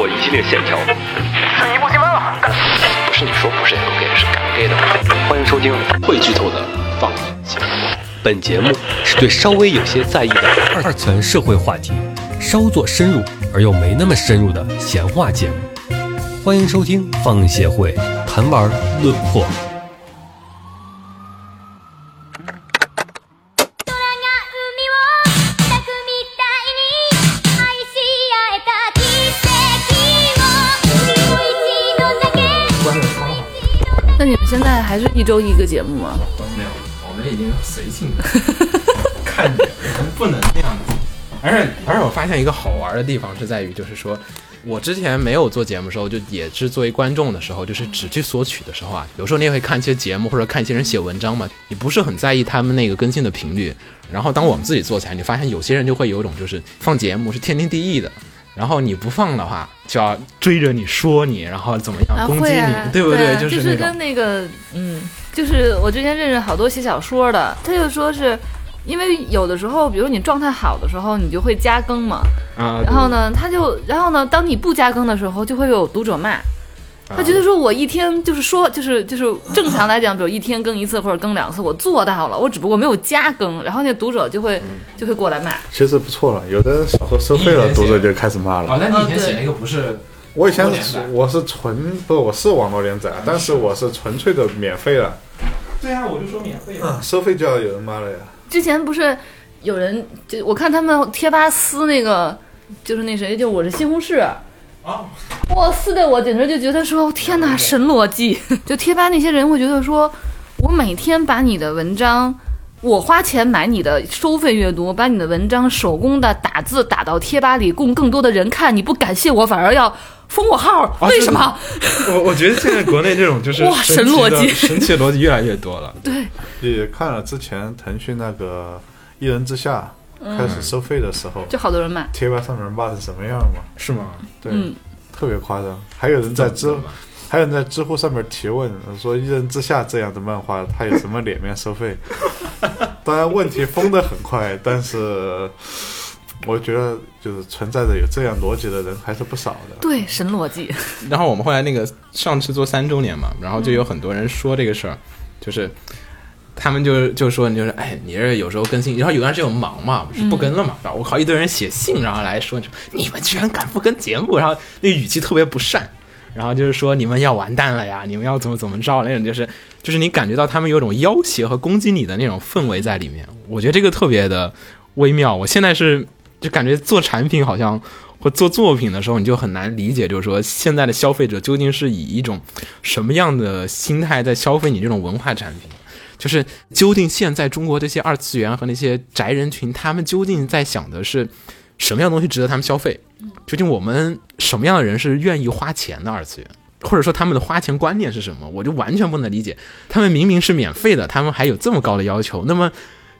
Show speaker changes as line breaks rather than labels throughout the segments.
过一系列线条。
是一步进门了。
不是你说不是也 ok 是敢 gay 的。欢迎收听会剧透的放映节目。本节目是对稍微有些在意的二层社会话题稍作深入而又没那么深入的闲话节目。欢迎收听放映协会谈玩论破。
周一个节目吗？
没有，我们已经随性的 看着，不能那样子。而且而且我发现一个好玩的地方是在于，就是说我之前没有做节目的时候，就也是作为观众的时候，就是只去索取的时候啊，有时候你也会看一些节目或者看一些人写文章嘛，你不是很在意他们那个更新的频率。然后当我们自己做起来，你发现有些人就会有一种就是放节目是天经地义的。然后你不放的话，就要追着你说你，然后怎么样
啊，
攻击你，对不对？
啊就是跟那个，嗯，就是我之前认识好多写小说的，他就说是。因为有的时候，比如你状态好的时候，你就会加更嘛。
啊，
然后呢，他就，然后呢，当你不加更的时候，就会有读者骂。他觉得说我一天就是说，就是就是正常来讲，比如一天更一次或者更两次，我做到了，我只不过没有加更，然后那读者就会就会过来骂。
其实不错了，有的小说收费了，读者就开始骂
哦，
了。
那你以前写那个不是
我以前我是纯不，我是网络连载，但是我是纯粹的免费了，
对啊，我就说免费的。
啊，收费就要有人骂了呀。
之前不是有人就我看他们贴吧撕那个，就是那谁，就我是西红柿。
哦，
哇，撕的我简直就觉得说，天哪，神逻辑！就贴吧那些人会觉得说，我每天把你的文章，我花钱买你的收费阅读，把你的文章手工的打字打到贴吧里，供更多的人看，你不感谢我，反而要 封我号，为什么？
我我觉得现在国内这种就是
哇
神
逻辑
神奇的逻辑越来越多了。
对，
也看了之前腾讯那个《一人之下》开始收费的时候，
就好多人骂。
贴吧上面骂成什么样嘛？
是吗？
对，
嗯
特别夸张。还有人在知还有人在知乎上面提问说，《一人之下》这样的漫画，他有什么脸面收费？当然，问题封的很快，但是我觉得就是存在着有这样逻辑的人还是不少的。
对，神逻辑。
然后我们后来那个上次做三周年嘛，然后就有很多人说这个事儿，就是他们就就说你就是哎，你这有时候更新，然后有段时间我忙嘛，不是不更了嘛，然后我靠一堆人写信，然后来说你们居然敢不跟节目，然后那语气特别不善。然后就是说你们要完蛋了呀，你们要怎么怎么着那种，就是就是你感觉到他们有种要挟和攻击你的那种氛围在里面。我觉得这个特别的微妙。我现在是就感觉做产品好像或做作品的时候，你就很难理解，就是说现在的消费者究竟是以一种什么样的心态在消费你这种文化产品。就是究竟现在中国这些二次元和那些宅人群，他们究竟在想的是什么样的东西值得他们消费？究竟我们什么样的人是愿意花钱的二次元？或者说他们的花钱观念是什么？我就完全不能理解。他们明明是免费的，他们还有这么高的要求。那么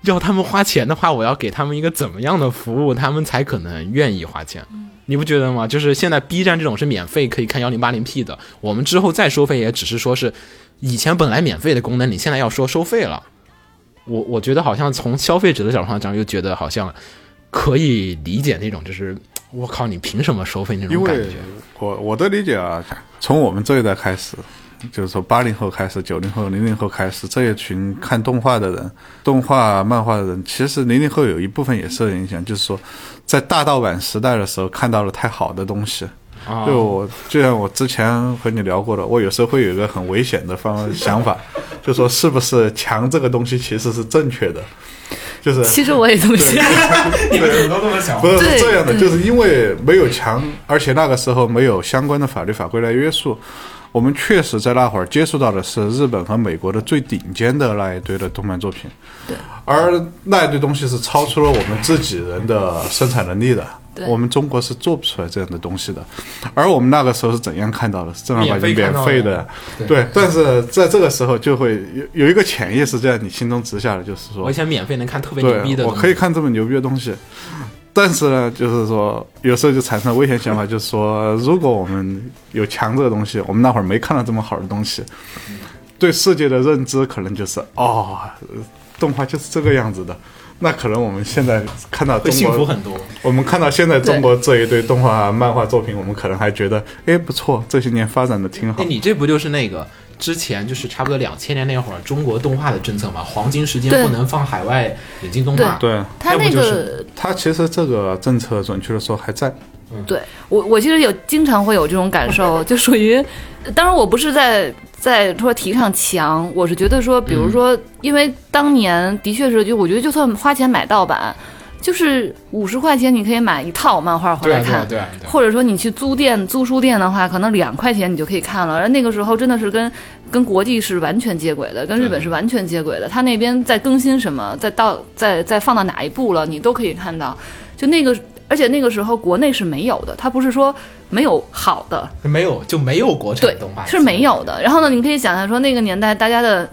要他们花钱的话，我要给他们一个怎么样的服务，他们才可能愿意花钱？你不觉得吗？就是现在 B 站这种是免费可以看幺零八零 P 的，我们之后再收费也只是说是以前本来免费的功能，你现在要说收费了。我我觉得好像从消费者的角度上讲，又觉得好像可以理解那种就是我靠，你凭什么收费那种感觉？
我我的理解啊，从我们这一代开始，就是说八零后开始、九零后、零零后开始，这一群看动画的人、动画漫画的人，其实零零后有一部分也受影响，就是说，在大盗版时代的时候看到了太好的东西。
啊
就我就像我之前和你聊过的，我有时候会有一个很危险的方想法，就说是不是强这个东西其实是正确的，就是
其实我也这么想。
你们怎么都这么想
不是是这样的，就是因为没有强，而且那个时候没有相关的法律法规来约束，我们确实在那会儿接触到的是日本和美国的最顶尖的那一堆的动漫作品，
对，
而那一堆东西是超出了我们自己人的生产能力的。
对
我们中国是做不出来这样的东西的，而我们那个时候是怎样看到的？是正儿八经免费的，对。但是在这个时候就会有有一个潜意识在你心中植下的，就是说
我想，免费能看特别牛逼，的，
我可以看这么牛逼的东西，但是呢，就是说有时候就产生危险想法，就是说，如果我们有强这个东西，我们那会儿没看到这么好的东西，对世界的认知可能就是哦，动画就是这个样子的。那可能我们现在看到
会
中国，
幸福很多。
我们看到现在中国这一堆动画、漫画作品，我们可能还觉得，哎，不错，这些年发展的挺好
哎，。你这不就是那个之前就是差不多两千年那会儿中国动画的政策嘛？黄金时间不能放海外引进动画。
对，
他那
要不就是
个
它其实这个政策，准确的说还在。
对我，我其实有经常会有这种感受，就属于，当然我不是在在说提倡强，我是觉得说，比如说，因为当年的确是，就我觉得就算花钱买盗版，就是五十块钱你可以买一套漫画回来看。
对啊，对啊。
或者说你去租店租书店的话，可能两块钱你就可以看了。而那个时候真的是跟跟国际是完全接轨的，跟日本是完全接轨的。他那边在更新什么，再到再再放到哪一步了，你都可以看到。就那个，而且那个时候国内是没有的，它不是说没有好的，
没有就没有国产动画，
是没有的。然后呢，你可以想象说那个年代大家的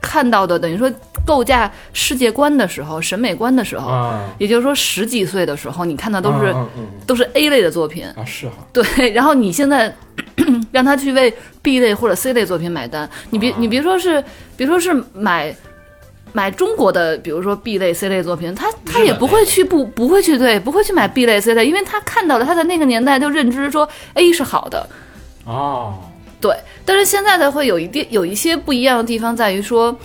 看到的，等于说构架世界观的时候、审美观的时候，
啊，
也就是说十几岁的时候，你看到都是、
嗯嗯嗯。
都是 A 类的作品。
啊是哈，
对，然后你现在 让他去为 B 类或者 C 类作品买单，你别你别说是，别说是买买中国的，比如说 B 类、C 类作品，他他也不会去不不会去对不会去买 B 类、C 类，因为他看到了他在那个年代就认知说 A 是好的，
哦，
对，但是现在的会有一定有一些不一样的地方在于说，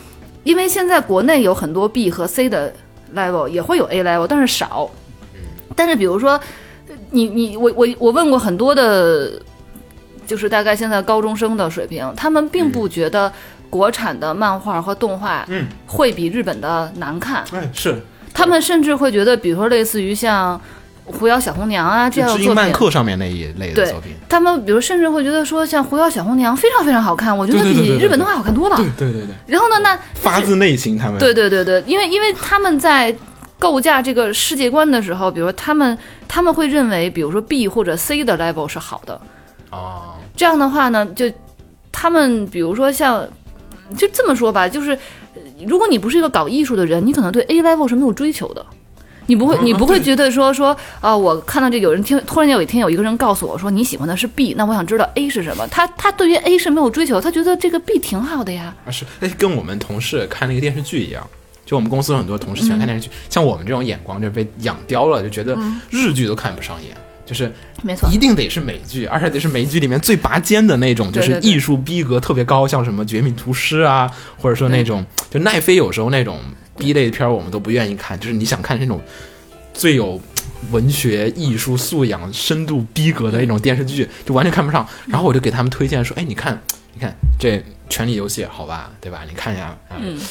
因为现在国内有很多 B 和 C 的 level，也会有 A level，但是少。但是比如说，你你我我我问过很多的，就是大概现在高中生的水平，他们并不觉得国产的漫画和动画
嗯
会比日本的难看，
哎是，
他们甚至会觉得，比如说类似于像《狐妖小红娘》啊这样的作品。
漫客上面那一类的作品，
他们比如甚至会觉得说，像《狐妖小红娘》非常非常好看，我觉得比日本动画好看多了。
对对对对，
然后呢，那
发自内心他们
对对对对，因为因为他们在构架这个世界观的时候，比如说他们他们会认为，比如说 B 或者 C 的 level 是好的，
哦，
这样的话呢，就他们比如说像就这么说吧，就是呃如果你不是一个搞艺术的人，你可能对 A level 是没有追求的。你不会，你不会觉得说说啊、我看到这有人听，突然间有一天有一个人告诉我说你喜欢的是 B，那我想知道 A 是什么。他他对于 A 是没有追求，他觉得这个 B 挺好的呀。
啊是，哎，跟我们同事看那个电视剧一样。就我们公司有很多同事喜欢看电视剧，像我们这种眼光就被养刁了，就觉得日剧都看不上眼，就是
没错。
一定得是美剧，而且得是美剧里面最拔尖的那种，就是艺术逼格特别高，像什么《绝命毒师》啊，或者说那种就奈飞有时候那种 B 类片儿我们都不愿意看，就是你想看那种最有文学艺术素养、深度逼格的那种电视剧，就完全看不上。然后我就给他们推荐说：“哎，你看，你看这《权力游戏》好吧，对吧？你看一下，啊
嗯。
啊，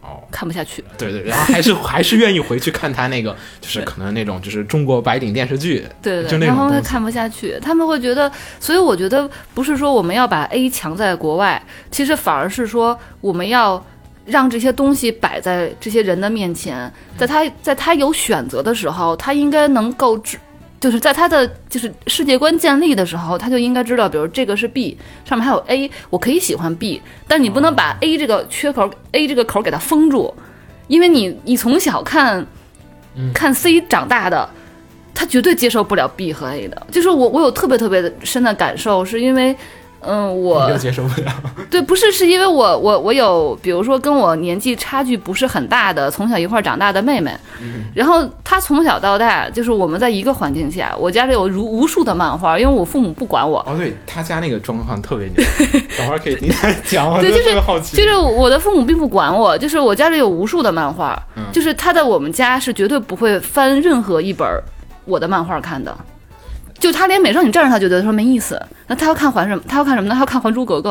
哦，
看不下去。
对对，然后还是 还是愿意回去看他那个，就是可能那种就是中国白领电视剧，
对对对。然后会看不下去，他们会觉得，所以我觉得不是说我们要把 A 强在国外，其实反而是说我们要让这些东西摆在这些人的面前，在他在他有选择的时候，他应该能够知。就是在他的就是世界观建立的时候，他就应该知道，比如这个是 B，上面还有 A，我可以喜欢 B，但你不能把 A 这个缺口、A 这个口给它封住，因为你你从小看看 C 长大的，他绝对接受不了 B 和 A 的。就是我，我有特别特别的深的感受，是因为，嗯，我
又接受不了，
对，不是，是因为我我我有，比如说跟我年纪差距不是很大的，从小一块儿长大的妹妹，然后她从小到大就是我们在一个环境下，我家里有如无数的漫画，因为我父母不管我，
哦，对他家那个状况特别牛，等会儿可以听他讲，我
对，就是
好奇。
就是我的父母并不管我，就是我家里有无数的漫画，就是他在我们家是绝对不会翻任何一本我的漫画看的。就他连美少女战士他觉得说没意思，那他要看还什么？他要看什么呢？他要看《还珠格格》。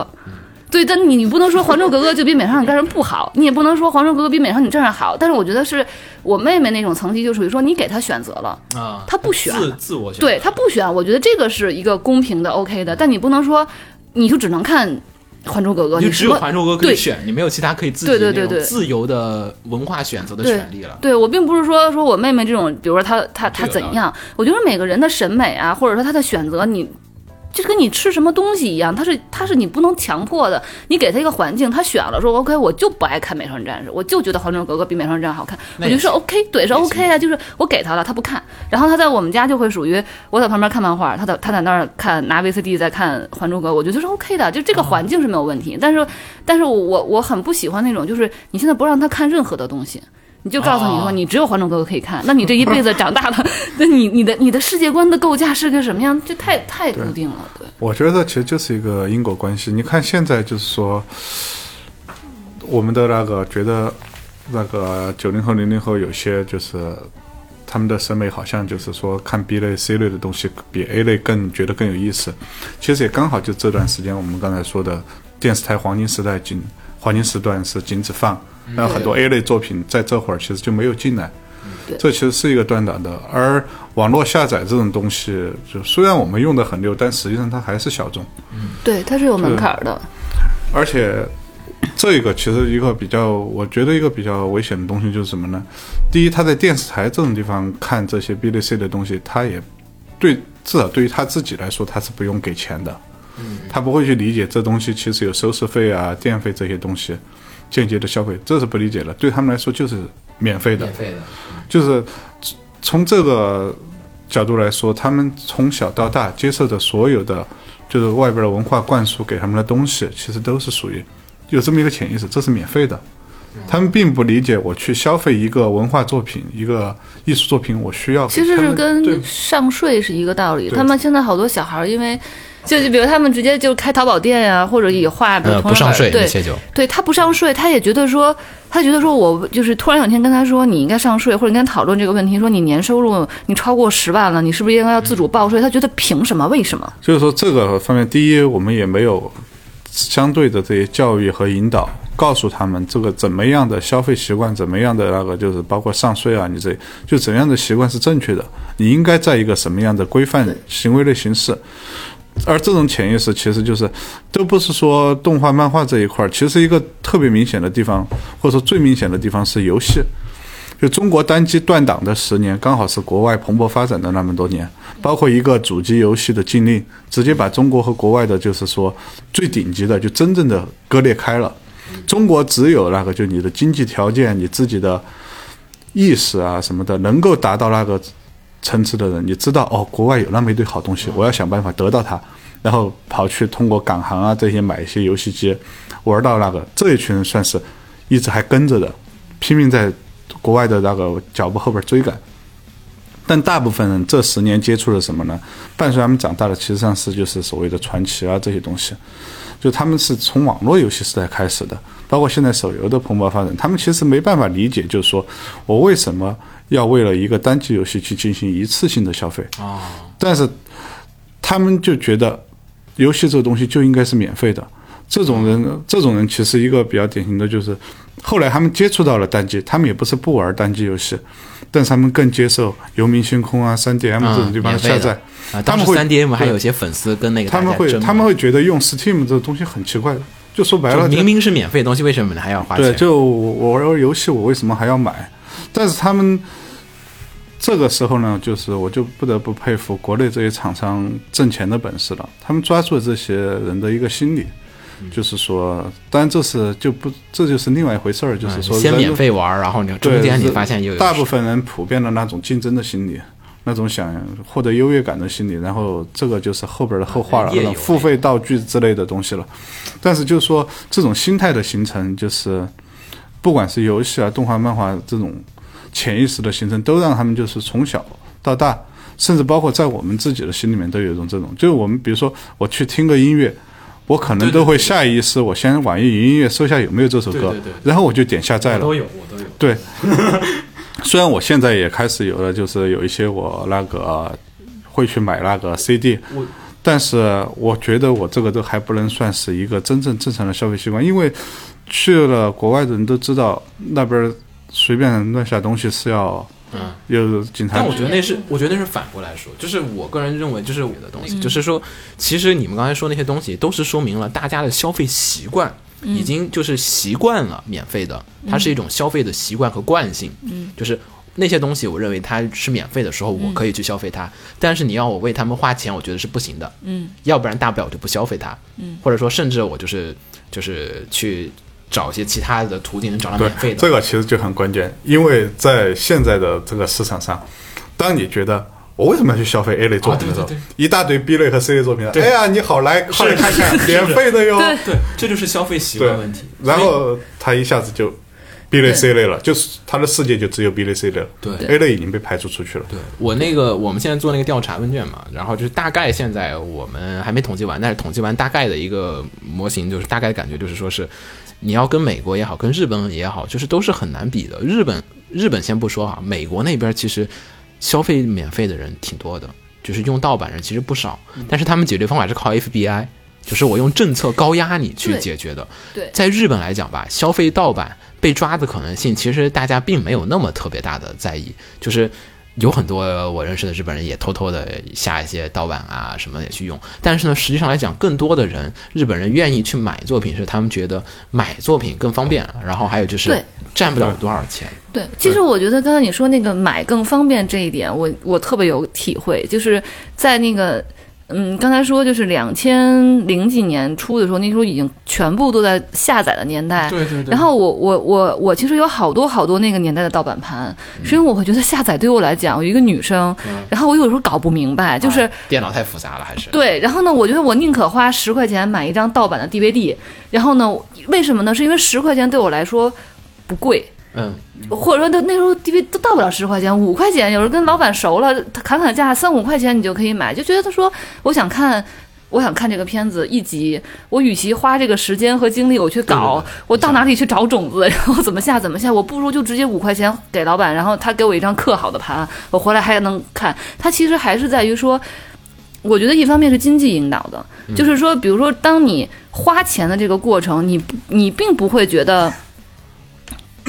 对，但你你不能说《还珠格格》就比美少女战士不好，你也不能说《还珠格格》比美少女战士好。但是我觉得是我妹妹那种层级，就属于说你给她选择了，
啊，
她不选
自自我选，
对她不选，我觉得这个是一个公平的 OK 的，但你不能说你就只能看《还珠格格》，
你只有《还珠格格》可以选，你没有其他可以自己那种自由的文化选择的权利了。
对我并不是说说我妹妹这种，比如说她她她怎样，我觉得每个人的审美啊，或者说她的选择，你就跟你吃什么东西一样，它是它是你不能强迫的。你给他一个环境，他选了说 OK，我就不爱看《美少女战士》，我就觉得《还珠格格》比《美少女战士》好看，我
那也
觉得是 OK，对，是 OK 啊，就是我给他了，他不看，然后他在我们家就会属于我在旁边看漫画，他在他在那儿看拿 VCD 在看《还珠格格》，我觉得是 OK 的，就这个环境是没有问题。但是但是我我我很不喜欢那种，就是你现在不让他看任何的东西。你就告诉你说，
哦
你只有《还珠格格》可以看，那你这一辈子长大了，那你你的你的世界观的构架是个什么样？这太太固定了，对。
我觉得其实就是一个因果关系。你看现在就是说，我们的那个觉得那个九零后、零零后有些就是他们的审美好像就是说看 B 类、C 类的东西比 A 类更觉得更有意思。其实也刚好就这段时间我们刚才说的电视台黄金时代禁黄金时段是禁止放，然后很多 A 类作品在这会儿其实就没有进来。这其实是一个断档的，而网络下载这种东西，就虽然我们用的很溜，但实际上它还是小众。
对，它是有门槛的。
而且这个其实一个比较，我觉得一个比较危险的东西就是什么呢？第一，他在电视台这种地方看这些 B 类 C 的东西，他也对至少对于他自己来说，他是不用给钱的。他不会去理解这东西其实有收视费啊、电费这些东西间接的消费，这是不理解的。对他们来说就是免费的，
免费的，
就是从这个角度来说，他们从小到大接受的所有的就是外边的文化灌输给他们的东西，其实都是属于有这么一个潜意识，这是免费的。他们并不理解我去消费一个文化作品、一个艺术作品，我需要
其实是跟上税是一个道理。他们现在好多小孩儿，因为就就比如他们直接就开淘宝店呀、或者以画的
呃，不上税
对
那些就
对他不上税，他也觉得说，他觉得说我就是突然有一天跟他说你应该上税，或者跟他讨论这个问题，说你年收入你超过十万了，你是不是应该要自主报税？他觉得凭什么？为什么？
就是说这个方面，第一，我们也没有相对的这些教育和引导，告诉他们这个怎么样的消费习惯，怎么样的那个就是包括上税啊，你这就怎样的习惯是正确的，你应该在一个什么样的规范行为的形式。而这种潜意识其实就是，都不是说动画、漫画这一块儿，其实一个特别明显的地方，或者说最明显的地方是游戏。就中国单机断档的十年，刚好是国外蓬勃发展的那么多年，包括一个主机游戏的禁令，直接把中国和国外的，就是说最顶级的，就真正的割裂开了。中国只有那个，就你的经济条件、你自己的意识啊什么的，能够达到那个层次的人，你知道哦，国外有那么一堆好东西，我要想办法得到它，然后跑去通过港行啊这些买一些游戏机，玩到那个这一群人算是一直还跟着的，拼命在国外的那个脚步后边追赶。但大部分人这十年接触了什么呢？伴随他们长大的，其实上是就是所谓的传奇啊这些东西，就他们是从网络游戏时代开始的，包括现在手游的蓬勃发展，他们其实没办法理解，就是说我为什么要为了一个单机游戏去进行一次性的消费
哦，
但是他们就觉得游戏这个东西就应该是免费的。这种人，这种人其实一个比较典型的就是，后来他们接触到了单机，他们也不是不玩单机游戏，但是他们更接受游民星空啊、三 DM 这种地方
的
下载。
啊，
他们会
当时三 DM 还有一些粉丝跟那个
他们会他们会觉得用 Steam 这个东西很奇怪，就说白了，
明明是免费的东西，为什么你还要花钱
对，
钱？
就我我玩游戏，我为什么还要买？但是他们这个时候呢，就是我就不得不佩服国内这些厂商挣钱的本事了。他们抓住了这些人的一个心理，就是说，当然这是就不这就是另外一回事儿，就是说
嗯先免费玩，然后你
对
中间你发现有
大部分人普遍的那种竞争的心理，那种想获得优越感的心理，然后这个就是后边的后话了，付费道具之类的东西了。但是就是说，这种心态的形成，就是不管是游戏啊、动画、漫画这种潜意识的形成，都让他们就是从小到大，甚至包括在我们自己的心里面都有一种这种，就是我们比如说我去听个音乐。我可能都会下意识，我先网易云音乐搜一下有没有这首歌，然后我就点下载了。
都有，我都有。
对，虽然我现在也开始有了，就是有一些我那个会去买那个 CD，但是我觉得我这个都还不能算是一个真正正常的消费习惯，因为去了国外的人都知道那边随便乱下东西是要，
嗯，
有警察
但我觉得那是，我觉得那是反过来说，就是我个人认为，就是我的东
嗯
西，就是说，其实你们刚才说那些东西，都是说明了大家的消费习惯。
嗯
已经就是习惯了免费的，它是一种消费的习惯和惯性。嗯，就是那些东西，我认为它是免费的时候，我可以去消费它。但是你要我为他们花钱，我觉得是不行的。
嗯，
要不然大不了我就不消费它。嗯，或者说甚至我就是就是去找一些其他的途径能找到免费的。
这个其实就很关键，因为在现在的这个市场上，当你觉得我为什么要去消费 A 类作品的时候，
啊对对
一大堆 B 类和 C 类作品，哎呀，你好来快来看看，免费的哟。
对，这就是消费习惯问题。
然后他一下子就 B 类、C 类了，就是他的世界就只有 B 类、C 类了。
对
，A 类已经被排除出去了。
对我那个，我们现在做那个调查问卷嘛，然后就是大概现在我们还没统计完，但是统计完大概的一个模型，就是大概感觉就是说是，你要跟美国也好，跟日本也好，就是都是很难比的。日本日本先不说啊，美国那边其实消费免费的人挺多的，就是用盗版人其实不少，但是他们解决方法是靠 FBI。就是我用政策高压你去解决的，
对
在日本来讲吧，消费盗版被抓的可能性，其实大家并没有那么特别大的在意，就是有很多我认识的日本人也偷偷的下一些盗版啊什么也去用，但是呢，实际上来讲，更多的人日本人愿意去买作品，是他们觉得买作品更方便，然后还有就是
对
占不了多少钱。
对，其实我觉得刚才你说那个买更方便这一点，我我特别有体会，就是在那个。嗯，刚才说就是两千零几年初的时候，那时候已经全部都在下载的年代。
对对对
然后我我我我其实有好多好多那个年代的盗版盘，是因为我会觉得下载对我来讲，我一个女生，然后我有时候搞不明白，就是、
啊电脑太复杂了，还是
对，然后呢，我觉得我宁可花十块钱买一张盗版的 DVD，然后呢，为什么呢？是因为十块钱对我来说不贵，
嗯，
或者说那那时候 DVD 都到不了十块钱，五块钱，有时候跟老板熟了，他砍砍价三五块钱你就可以买，就觉得他说我想看。我想看这个片子一集，我与其花这个时间和精力我去搞，我到哪里去找种子，然后怎么下怎么下，我不如就直接五块钱给老板，然后他给我一张刻好的盘，我回来还能看。他其实还是在于说，我觉得一方面是经济引导的，就是说，比如说当你花钱的这个过程，你你并不会觉得。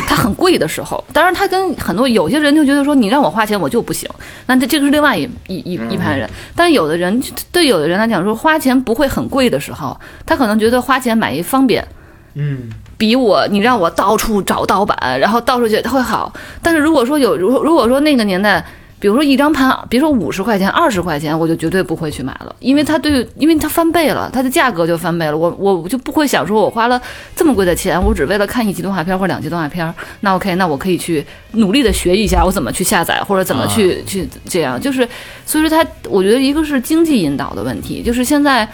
它很贵的时候，当然，他跟很多有些人就觉得说，你让我花钱我就不行，那这这个是另外一一一一派人。但有的人对有的人来讲说，花钱不会很贵的时候，他可能觉得花钱买一方便，
嗯，
比我你让我到处找盗版，然后到处去会好。但是如果说有如如果说那个年代，比如说一张盘，别说五十块钱、二十块钱，我就绝对不会去买了，因为它对，因为它翻倍了，它的价格就翻倍了，我我就不会想说我花了这么贵的钱，我只为了看一集动画片或两集动画片，那 OK，那我可以去努力的学一下我怎么去下载或者怎么去、去这样，就是所以说它，我觉得一个是经济引导的问题，就是现在。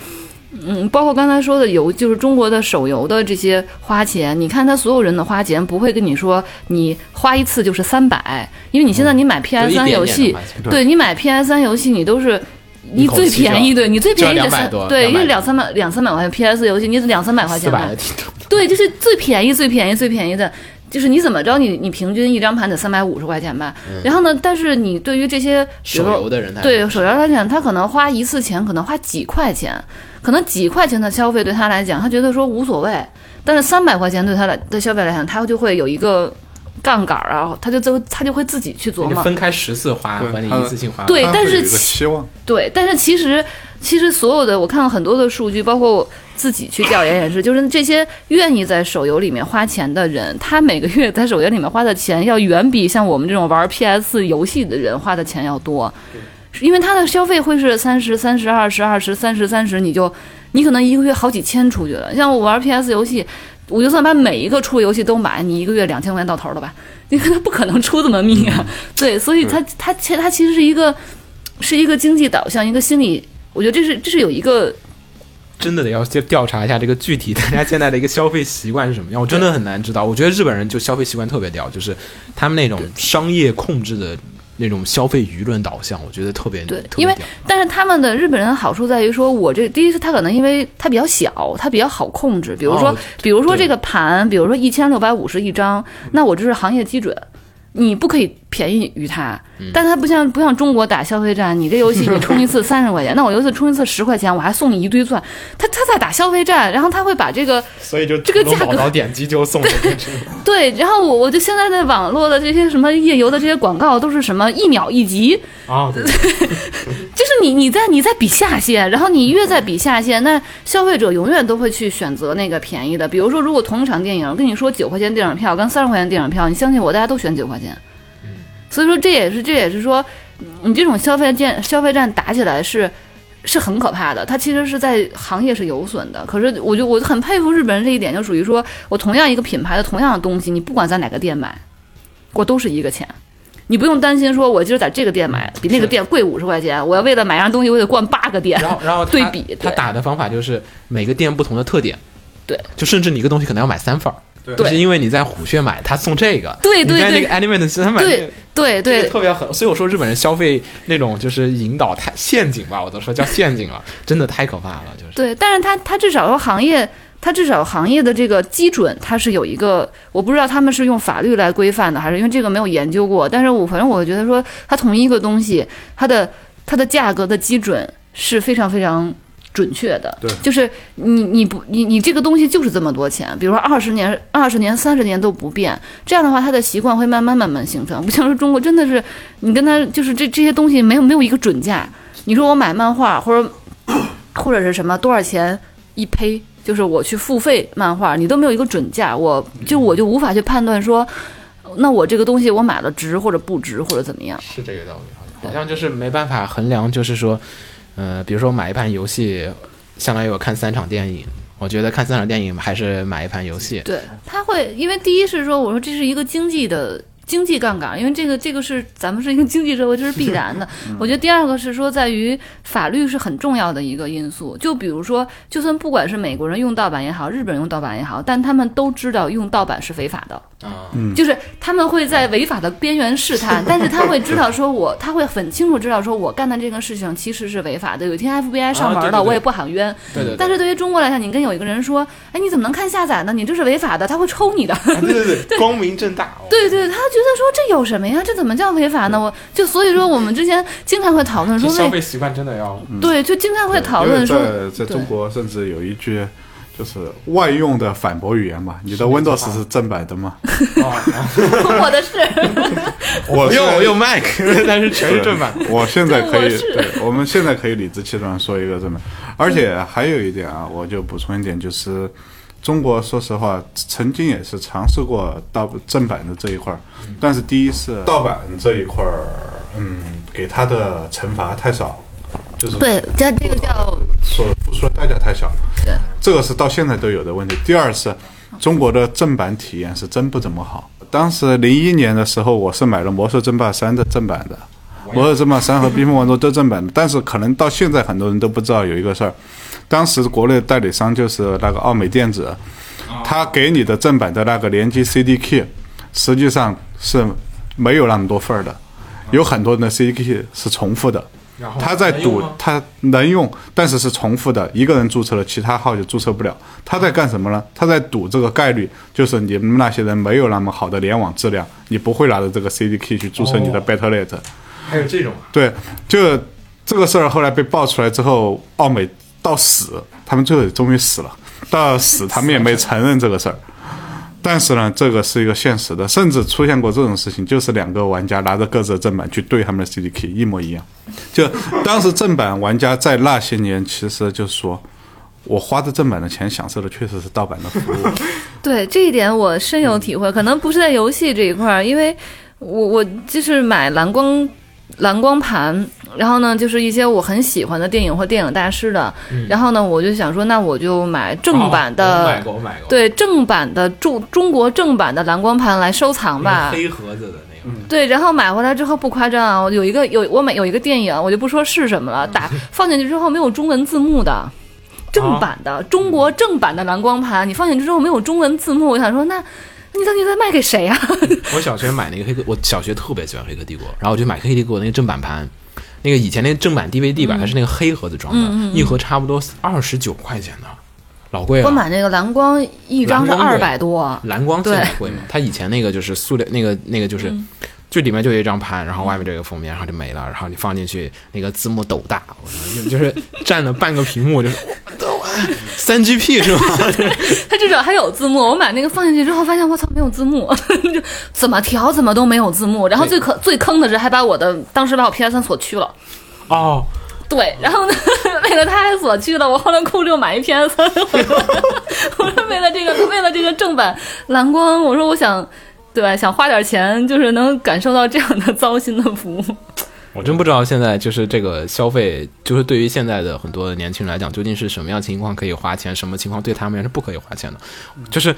嗯，包括刚才说的游，就是中国的手游的这些花钱，你看他所有人的花钱不会跟你说你花一次就是三百，因为你现在你买 PS 三游戏，对你买 PS 三游戏你都是。你最便宜，对你最便宜的三对，因为两三百两三百块钱 PS 游戏，你两三百块钱买。对，就是最便宜、最便宜、最便宜的，就是你怎么着，你你平均一张盘得三百五十块钱吧。然后呢，但是你对于这些
手游的人来
对
说
手游来讲，他可能花一次钱，可能花几块钱，可能几块钱的消费对他来讲，他觉得说无所谓。但是三百块钱对他来的消费来讲，他就会有一个杠杆儿啊，他就就他就会自己去琢磨。
分开十次花
对
和你一次性花，
对但是
期望，
对，但是其实其实所有的我看了很多的数据，包括我自己去调研也是，就是这些愿意在手游里面花钱的人，他每个月在手游里面花的钱要远比像我们这种玩 PS 游戏的人花的钱要多，因为他的消费会是三十、三十、二十、二十、三十、三十，你就你可能一个月好几千出去了。像我玩 PS 游戏。我就算把每一个出的游戏都买，你一个月两千块钱到头了吧？你看他不可能出这么密啊，对，所以他他其他其实是一个是一个经济导向，一个心理，我觉得这是这是有一个
真的得要去调查一下这个具体大家现在的一个消费习惯是什么样，我真的很难知道。我觉得日本人就消费习惯特别屌，就是他们那种商业控制的那种消费舆论导向，我觉得特别
对因为。但是他们的日本人的好处在于说，我这第一次他可能因为他比较小，他比较好控制。比如说，
哦
比如说这个盘，比如说一千六百五十一张，那我这是行业基准。你不可以便宜于它，
嗯
但他不像不像中国打消费战，你这游戏你充一次 三十块钱，那我游戏充一次十块钱，我还送你一堆钻。他他在打消费战，然后他会把这个
所以就
这个价格 对，然后我我就现在在网络的这些什么页游的这些广告都是什么一秒一集，
啊，对
就是你你在你在比下限，然后你越在比下限，那消费者永远都会去选择那个便宜的。比如说，如果同一场电影，跟你说九块钱电影票跟三十块钱电影票，你相信我，大家都选九块钱。所以说这也是这也是说，你这种消费战消费战打起来是是很可怕的，它其实是在行业是有损的。可是我就我很佩服日本人这一点，就属于说我同样一个品牌的同样的东西，你不管在哪个店买，我都是一个钱。你不用担心，说我今儿在这个店买比那个店贵五十块钱，我要为了买样东西，我得逛八个店，
然后 然后
对比对
他打的方法就是每个店不同的特点，
对，
就甚至你一个东西可能要买三份儿，就是因为你在虎穴买，他送这个，
对对对
那个
对对对
特别狠，所以我说日本人消费那种就是引导太陷阱吧，我都说叫陷阱了，真的太可怕了，就是。
对，但是他他至少说行业，它至少行业的这个基准，它是有一个，我不知道他们是用法律来规范的，还是因为这个没有研究过。但是我反正我觉得说，它同一个东西，它的它的价格的基准是非常非常。准确的，
对
就是你你不你你这个东西就是这么多钱，比如说二十年、二十年、三十年都不变，这样的话，他的习惯会慢慢慢慢形成。不像说中国真的是，你跟他就是这这些东西没有没有一个准价。你说我买漫画或者或者是什么多少钱一胚，就是我去付费漫画，你都没有一个准价，我就我就无法去判断说，那我这个东西我买了值或者不值或者怎么样。
是这个道理，好像好像就是没办法衡量，就是说，呃，比如说买一盘游戏，相当于我看三场电影，我觉得看三场电影还是买一盘游戏。
对，他会因为第一是说，我说这是一个经济的经济杠杆，因为这个这个是咱们是一个经济社会，这是必然的。我觉得第二个是说，在于法律是很重要的一个因素。就比如说，就算不管是美国人用盗版也好，日本人用盗版也好，但他们都知道用盗版是违法的。
啊，
就是他们会在违法的边缘试探，但是他会知道说我，他会很清楚知道说我干的这个事情其实是违法的。有一天 FBI 上门了，
对对对
我也不喊冤。
对对对
但是对于中国来讲，你跟有一个人说，哎，你怎么能看下载呢？你这是违法的，他会抽你的。
啊对对对，光明正大。哦
对对，他觉得说这有什么呀？这怎么叫违法呢？我就所以说我们之前经常会讨论说
消费习惯真的要
对，就经常会讨论说
在在中国甚至有一句就是外用的反驳语言嘛，你的 Windows 是正版的吗？
我的是，
我
我 用我用 Mac，但是全是正版。
我现在可以，
我
对，我们现在可以理直气壮说一个正版，而且还有一点啊，我就补充一点，就是中国说实话曾经也是尝试过盗正版的这一块儿，但是第一是盗版这一块儿，嗯，给他的惩罚太少，就是
对，这这个叫
所付出的代价太小，
对，
这个是到现在都有的问题。第二是，中国的正版体验是真不怎么好。当时零一年的时候，我是买了《魔兽争霸三》的正版的，《魔兽争霸三》和《冰封王座》都正版的，但是可能到现在很多人都不知道有一个事儿，当时国内的代理商就是那个奥美电子，他给你的正版的那个联机 CD key，实际上是没有那么多份儿的，有很多的 CD key 是重复的。他在赌他能用，但是是重复的，一个人注册了，其他号就注册不了。他在干什么呢？他在赌这个概率，就是你们那些人没有那么好的联网质量，你不会拿着这个 CD key 去注册你的
哦
Battle.net。
还有这种啊，
对，就这个事儿后来被爆出来之后，奥美到死，他们最后也终于死了，到死他们也没承认这个事儿。但是呢，这个是一个现实的，甚至出现过这种事情，就是两个玩家拿着各自的正版去对他们的 CD key 一模一样。就当时正版玩家在那些年，其实就是说我花的正版的钱，享受的确实是盗版的服务。
对这一点我深有体会，可能不是在游戏这一块儿，因为我我就是买蓝光蓝光盘，然后呢就是一些我很喜欢的电影或电影大师的，然后呢我就想说，那我就买正版
嗯哦买
的，
过，我买过，
对正版的中中国正版的蓝光盘来收藏吧。
黑盒子的那个，
对，然后买回来之后不夸张啊，我有一个有我买有一个电影，我就不说是什么了，打放进去之后没有中文字幕的。正版的、中国正版的蓝光盘，你放进去之后没有中文字幕，我想说，那你到底在卖给谁啊？
我小学买那个黑客，我小学特别喜欢黑客帝国，然后我就买黑客帝国那个正版盘，那个以前那个正版 DVD 版，它是那个黑盒子装的，一盒差不多二十九块钱呢，老贵了。
我买那个蓝光一张是二百多，
蓝光现在
对
贵吗？它以前那个就是塑料，那个那个就是。就里面就有一张盘，然后外面这个封面，然后就没了，然后你放进去，那个字幕斗大，我操，就就是占了半个屏幕，就是三 GP 是吧？
它至少还有字幕。我买那个放进去之后，发现我操没有字幕，就怎么调怎么都没有字幕。然后最可最坑的是还把我的当时把我 PS 三锁区了。
哦，
对，然后呢，为了他还锁去了，我后来哭着买一 PS 三。我说，我说为了这个，为了这个正版蓝光，我说我想，对吧？想花点钱，就是能感受到这样的糟心的服务。
我真不知道现在就是这个消费，就是对于现在的很多年轻人来讲，究竟是什么样情况可以花钱，什么情况对他们是不可以花钱的。就是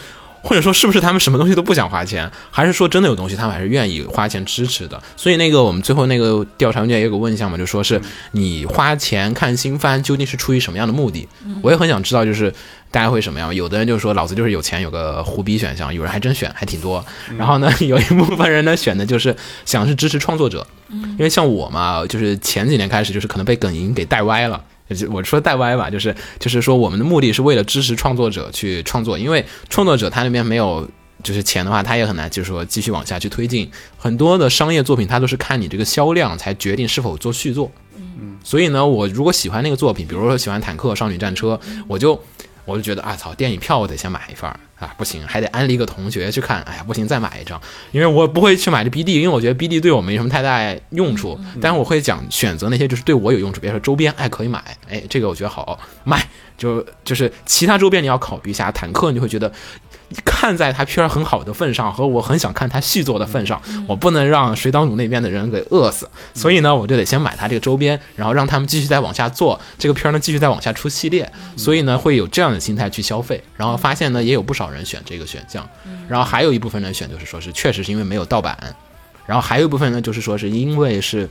或者说是不是他们什么东西都不想花钱，还是说真的有东西他们还是愿意花钱支持的？所以那个我们最后那个调查问卷也有个问项嘛，就说是你花钱看新番究竟是出于什么样的目的？我也很想知道，就是大家会什么样？有的人就说老子就是有钱，有个胡逼选项，有人还真选，还挺多。然后呢，有一部分人呢选的就是想是支持创作者，因为像我嘛，就是前几年开始就是可能被梗营给带歪了。就我说带歪吧，就是就是说我们的目的是为了支持创作者去创作，因为创作者他那边没有就是钱的话，他也很难就是说继续往下去推进。很多的商业作品，它都是看你这个销量才决定是否做续作。嗯，所以呢，我如果喜欢那个作品，比如说喜欢坦克、少女战车，我就我就觉得啊，操，电影票我得先买一份儿啊，不行，还得安利一个同学去看，哎呀，不行，再买一张，因为我不会去买这 BD，因为我觉得 BD 对我没什么太大用处，但是我会讲选择那些就是对我有用处，比如说周边，哎，可以买，哎，这个我觉得好买，就就是其他周边你要考虑一下，坦克你就会觉得。看在他片儿很好的份上，和我很想看他续作的份上，我不能让水岛努那边的人给饿死，所以呢，我就得先买他这个周边，然后让他们继续再往下做这个片儿呢，继续再往下出系列，所以呢，会有这样的心态去消费，然后发现呢，也有不少人选这个选项，然后还有一部分人选就是说是确实是因为没有盗版，然后还有一部分呢就是说是因为是，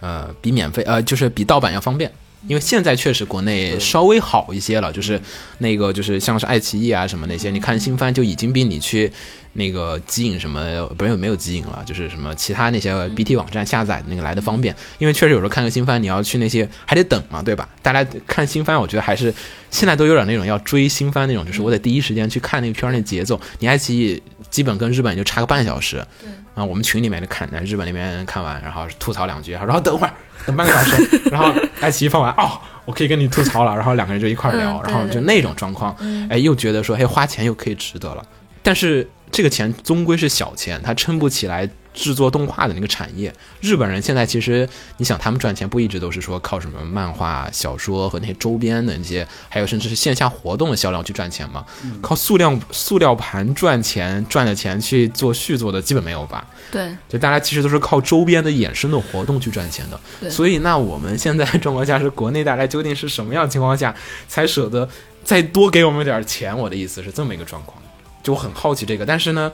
呃，比免费呃就是比盗版要方便。因为现在确实国内稍微好一些了，就是那个就是像是爱奇艺啊什么那些，你看新番就已经比你去那个集影什么不是没有集影了，就是什么其他那些 BT 网站下载的那个来的方便。因为确实有时候看个新番，你要去那些还得等嘛，对吧？大家看新番，我觉得还是现在都有点那种要追新番那种，就是我得第一时间去看那个片儿那节奏。你爱奇艺基本跟日本就差个半小时，啊，我们群里面就看，日本那边看完，然后吐槽两句，然后等会儿。等半个小时，然后爱奇艺放完，哦，我可以跟你吐槽了，然后两个人就一块儿聊，然后就那种状况，哎，又觉得说，哎，花钱又可以值得了，但是这个钱终归是小钱，它撑不起来制作动画的那个产业。日本人现在其实，你想他们赚钱不一直都是说靠什么漫画、小说和那些周边的那些，还有甚至是线下活动的销量去赚钱吗？靠塑料塑料盘赚钱赚的钱去做续作的基本没有吧？
对，
就大家其实都是靠周边的衍生的活动去赚钱的，
对
所以那我们现在状况下是国内大概究竟是什么样情况下才舍得再多给我们点钱？我的意思是这么一个状况，就我很好奇这个，但是呢，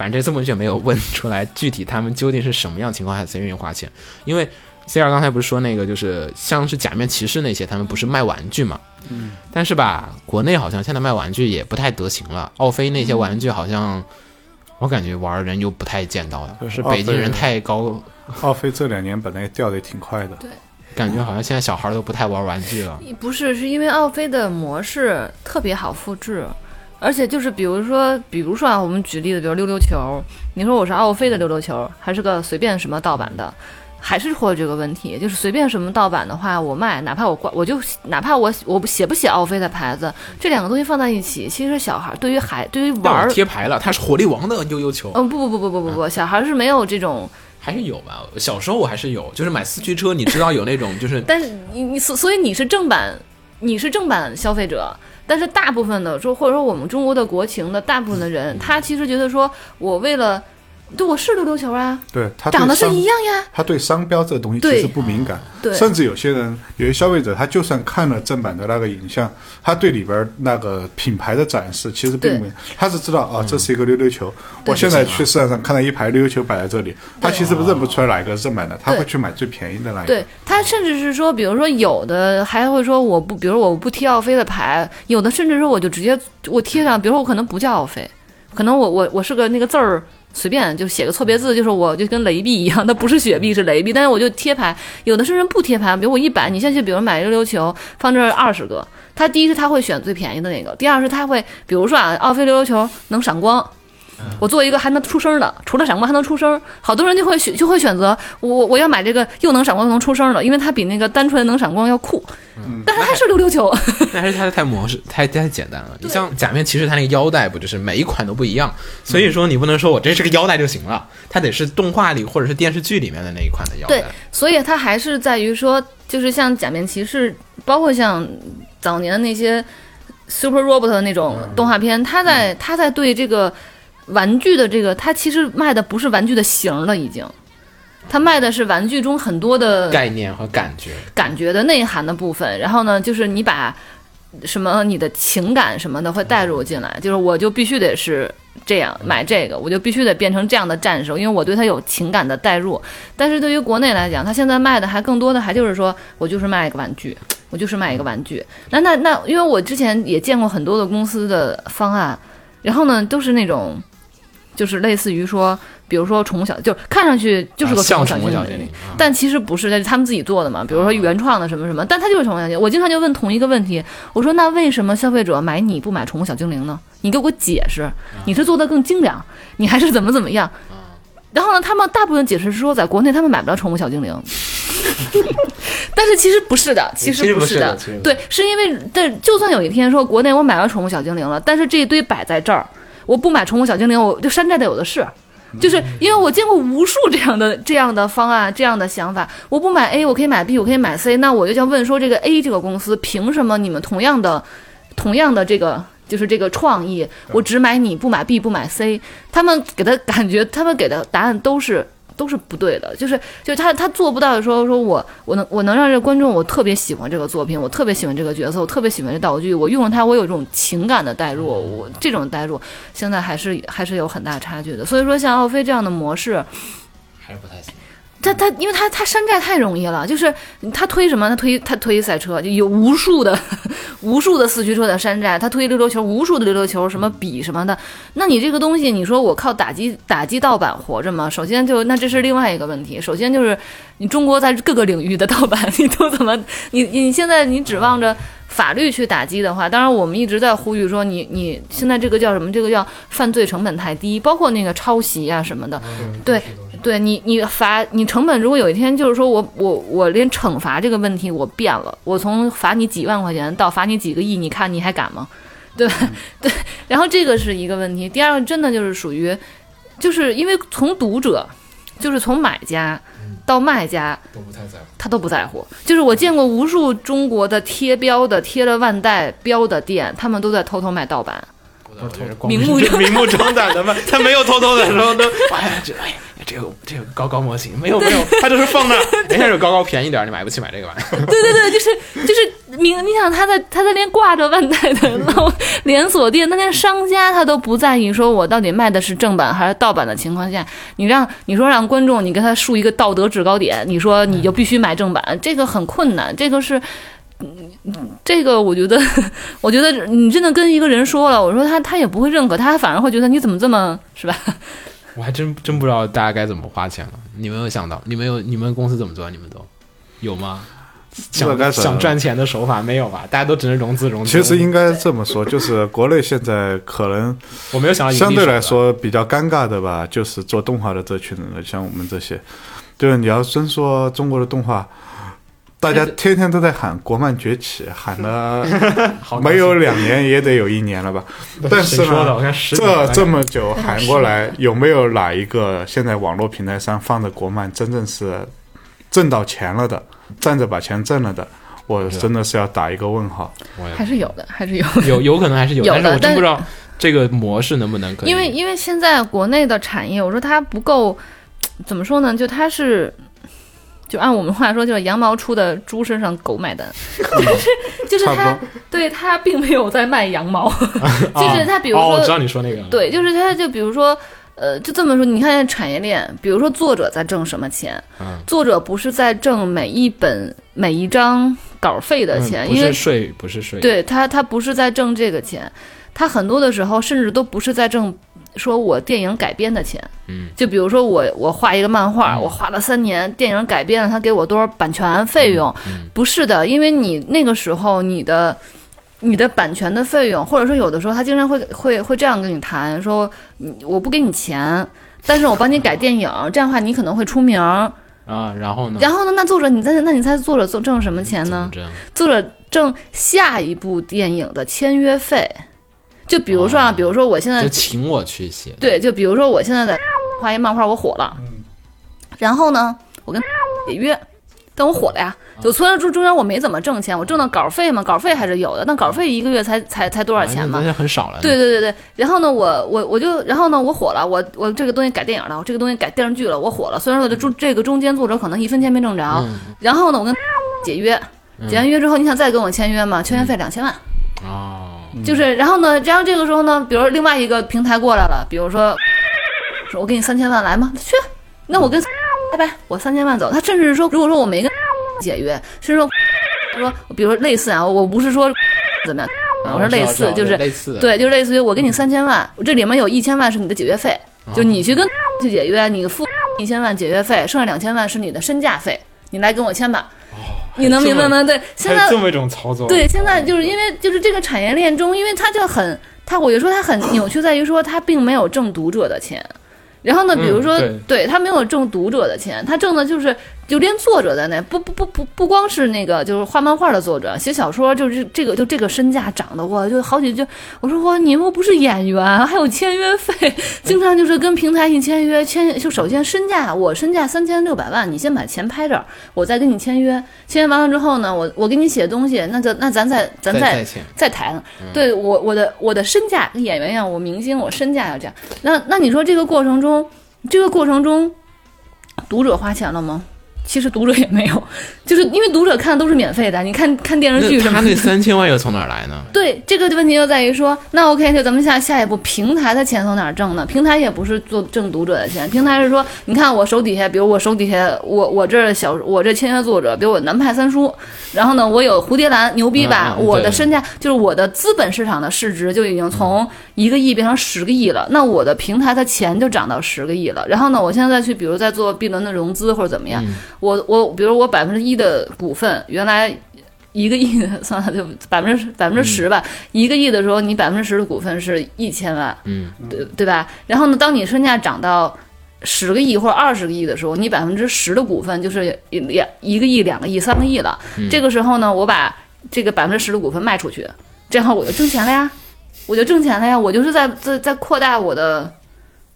反正这次问卷没有问出来具体他们究竟是什么样情况下才愿意花钱，因为 C 二刚才不是说那个就是像是假面骑士那些，他们不是卖玩具嘛，嗯，但是吧，国内好像现在卖玩具也不太得行了，奥飞那些玩具好像。我感觉玩儿人又不太见到了，就是北京人太高，
奥飞这两年本来掉的也挺快的，对
感觉好像现在小孩都不太玩玩具了。
不是，是因为奥飞的模式特别好复制，而且就是比如说，比如说啊，我们举例子，比如溜溜球，你说我是奥飞的溜溜球，还是个随便什么盗版的，还是会有这个问题，就是随便什么盗版的话，我卖，哪怕我挂，我就哪怕我我写不写奥飞的牌子，这两个东西放在一起，其实小孩对于孩对于玩儿，
贴牌了，它是火力王的悠悠球，
嗯，不不不不不不不，小孩是没有这种。
还是有吧？小时候我还是有，就是买四驱车，你知道有那种就是
但是你你所所以你是正版，你是正版消费者，但是大部分的说或者说我们中国的国情的大部分的人，他其实觉得说我为了对我是溜溜球啊，
对
长得是一样呀，
他对商标这个东西其实不敏感，
对。
甚至有些人，有些消费者，他就算看了正版的那个影像，他对里边那个品牌的展示其实并
对。
没，他是知道啊，这是一个溜溜球。
对
我现在去市场上看到一排溜溜球摆在这里，他其实认不出来哪个是正版的，他会去买最便宜的那一个。
对他甚至是说，比如说有的还会说我不，比如我不贴奥飞的牌，有的甚至说我就直接我贴上，比如说我可能不叫奥飞，可能我我我是个那个字儿。随便就写个错别字，就是我就跟雷碧一样，那不是雪碧是雷碧，但是我就贴牌。有的是人不贴牌，比如我一百，你现在比如买溜溜球，放这儿二十个，他第一是他会选最便宜的那个，第二是他会，比如说啊，奥飞溜溜球能闪光，我做一个还能出声的，除了闪光还能出声，好多人就会选就会选择我我要买这个又能闪光又能出声的，因为它比那个单纯能闪光要酷，但是还是溜溜球，
但是它的太模式太太简单了。你像假面骑士，它那个腰带不就是每一款都不一样，所以说你不能说我这是个腰带就行了，它得是动画里或者是电视剧里面的那一款的腰
对
带。，
所以它还是在于说，就是像假面骑士，包括像早年的那些 Super Robot 的那种动画片，它在它在对这个玩具的这个，它其实卖的不是玩具的型了，已经，它卖的是玩具中很多的
概念和感觉，
感觉的内涵的部分。然后呢，就是你把什么你的情感什么的会带入进来，就是我就必须得是这样买这个，我就必须得变成这样的战士，因为我对它有情感的代入。但是对于国内来讲，它现在卖的还更多的还就是说我就是卖一个玩具，我就是卖一个玩具。那那那，因为我之前也见过很多的公司的方案，然后呢都是那种，就是类似于说，比如说宠物小，就是看上去就是个宠物小精灵但其实不是，那是他们自己做的嘛。比如说原创的什么什么，但它就是宠物小精灵。我经常就问同一个问题，我说那为什么消费者买你不买宠物小精灵呢？你给我解释，你是做的更精良，你还是怎么怎么样？然后呢，他们大部分解释是说，在国内他们买不了宠物小精灵，但是其实不是的，其
其实不
是的对，是因为但就算有一天说国内我买了宠物小精灵了，但是这一堆摆在这儿，我不买宠物小精灵，我就山寨的有的是。就是因为我见过无数这样的这样的方案，这样的想法，我不买 A，我可以买 B，我可以买 C，那我就想问说，这个 A 这个公司凭什么你们同样的同样的这个就是这个创意，我只买你不买 B 不买 C，他们给的感觉，他们给的答案都是都是不对的，就是就是他他做不到说说我我能我能让这个观众我特别喜欢这个作品，我特别喜欢这个角色，我特别喜欢这道具，我用了它我有这种情感的代入，我这种代入现在还是还是有很大差距的，所以说像奥飞这样的模式。
还是不太行。
他他，因为他他山寨太容易了，就是他推什么，他推他推赛车，就有无数的无数的四驱车的山寨，他推溜溜球，无数的溜溜球，什么笔什么的。那你这个东西，你说我靠打击打击盗版活着吗？首先就那这是另外一个问题。首先就是你中国在各个领域的盗版，你都怎么你你现在你指望着法律去打击的话，当然我们一直在呼吁说你你现在这个叫什么？这个叫犯罪成本太低，包括那个抄袭啊什么的，对。对你，你罚你成本，如果有一天就是说我我我连惩罚这个问题我变了，我从罚你几万块钱到罚你几个亿，你看你还敢吗？对吧？对，然后这个是一个问题。第二个真的就是属于，就是因为从读者，就是从买家到卖家，
都不太在乎。
他都不在乎。就是我见过无数中国的贴标的、贴了万代标的店，他们都在偷偷卖盗版。明目张
明目张胆的嘛，他没有偷偷的时候都，哎呀，这哎这个这个高高模型没有没有，他就是放那儿，人家有高高便宜点，你买不起买这个玩意儿。
对对对，就是就是明，你想他在他在连挂着万代的老连锁店，那连商家他都不在意，说我到底卖的是正版还是盗版的情况下，你让你说让观众你给他树一个道德制高点，你说你就必须买正版，这个很困难，这个是。嗯，这个我觉得，我觉得你真的跟一个人说了，我说他他也不会认可，他反而会觉得你怎么这么是吧？
我还真真不知道大家该怎么花钱了。你没有想到？你们有你们公司怎么做？你们都有吗？想
这该是
想赚钱的手法没有吧？大家都只能融资融资。
其实应该这么说，就是国内现在可能
我没有想到
相对来说比较尴尬的吧，就是做动画的这群人了，像我们这些。就是你要真说中国的动画，大家天天都在喊国漫崛起，喊了 没有两年也得有一年了吧？但是？呢这这么久喊过来，有没有哪一个现在网络平台上放的国漫真正是挣到钱了的，站着把钱挣了的？我真的是要打一个问号。
还是有的，还是有的。
有有可能还是有，
有的
但是我真不知道这个模式能不能可以。
因为因为现在国内的产业，我说它不够，怎么说呢？就它是，就按我们话说，就是羊毛出的猪身上狗买单，就是就是它
差不多。
对他并没有在卖羊毛，就是他比如
哦，我知
说
道你说那个，
对，就是他就比如说。呃，就这么说，你看产业链，比如说作者在挣什么钱？
嗯。
作者不是在挣每一本每一张稿费的
嗯
钱，
不
因为
是税，不是税，
对他，他不是在挣这个钱，他很多的时候甚至都不是在挣，说我电影改编的钱。
嗯，
就比如说我我画一个漫画，我画了三年，电影改编了，他给我多少版权费用？
嗯
不是的，因为你那个时候你的。你的版权的费用，或者说有的时候他经常会会会这样跟你谈，说你我不给你钱，但是我帮你改电影，这样的话你可能会出名。
啊，然后呢？
然后呢，那作者你在那你猜作者挣挣什么钱呢？作者挣下一部电影的签约费。就比如说啊，
哦
比如说我现在
就请我去写，
对，就比如说我现在在画一漫画，我火了，然后呢，我跟解约，但我火了呀。就虽然中中间我没怎么挣钱，我挣的稿费嘛，稿费还是有的，但稿费一个月才才才多少钱嘛
那？很少了。
对对对对，然后呢，我我我就，然后呢，我火了，我我这个东西改电影了，我这个东西改电视剧了，我火了。虽然说这中这个中间作者可能一分钱没挣着，然后呢，我跟解约，解完约之后，你想再跟我签约吗？签约费两千万，
哦，
就是然后呢，然后这个时候呢，比如另外一个平台过来了，比如说说我给你三千万来吗？去，那我跟拜拜，我三千万走。他甚至是说，如果说我没跟解约，甚至说说，比如说类似啊，我不是说怎么样，我说类似就是
类似，
对，就类似于我给你三千万，这里面有一千万是你的解约费，就你去跟去解约，你付一千万解约费，剩下两千万是你的身价费，你来跟我签吧。你能明白吗？对，现在
这么一种操作，
对，现在就是因为就是这个产业链中，因为它就很，它我就说它很扭曲，在于说它并没有挣读者的钱。然后呢，比如说，
嗯
对他没有挣读者的钱，他挣的就是就连作者在内，不不不不不光是那个就是画漫画的作者，写小说就是这个就这个身价涨的我就好几就我说我，你又不是演员，还有签约费，经常就是跟平台一签约，签就首先身价我身价三千六百万，你先把钱拍这儿，我再跟你签约，签约完了之后呢，我我给你写东西，那就那咱再咱再
再
谈。对我我的我的身价跟演员一样，我明星我身价要这样。那那你说这个过程中，这个过程中，读者花钱了吗？其实读者也没有，就是因为读者看的都是免费的。你看看电视剧什么的
那他那三千万又从哪儿来呢？
对，这个问题就在于说，那 OK，就咱们下下一步，平台的钱从哪儿挣呢？平台也不是做挣读者的钱，平台是说，你看我手底下，比如我手底下，我我这小我这签约作者，比如我南派三叔，然后呢，我有蝴蝶兰，牛逼吧？我的身价就是我的资本市场的市值就已经从一个亿变成十个亿了，那我的平台的钱就涨到十个亿了。然后呢，我现在再去，比如再做 B 轮的融资或者怎么样，我我比如我百分之一的股份，原来一个亿的 算了，就百分之百分之十吧。一个亿的时候，你百分之十的股份是一千万，
嗯，
对对吧？然后呢，当你身价涨到十个亿或者二十个亿的时候，你百分之十的股份就是两一个亿、两个亿、三个亿了。这个时候呢，我把这个百分之十的股份卖出去，这样我就挣钱了呀，我就挣钱了呀，我就是在在在扩大我的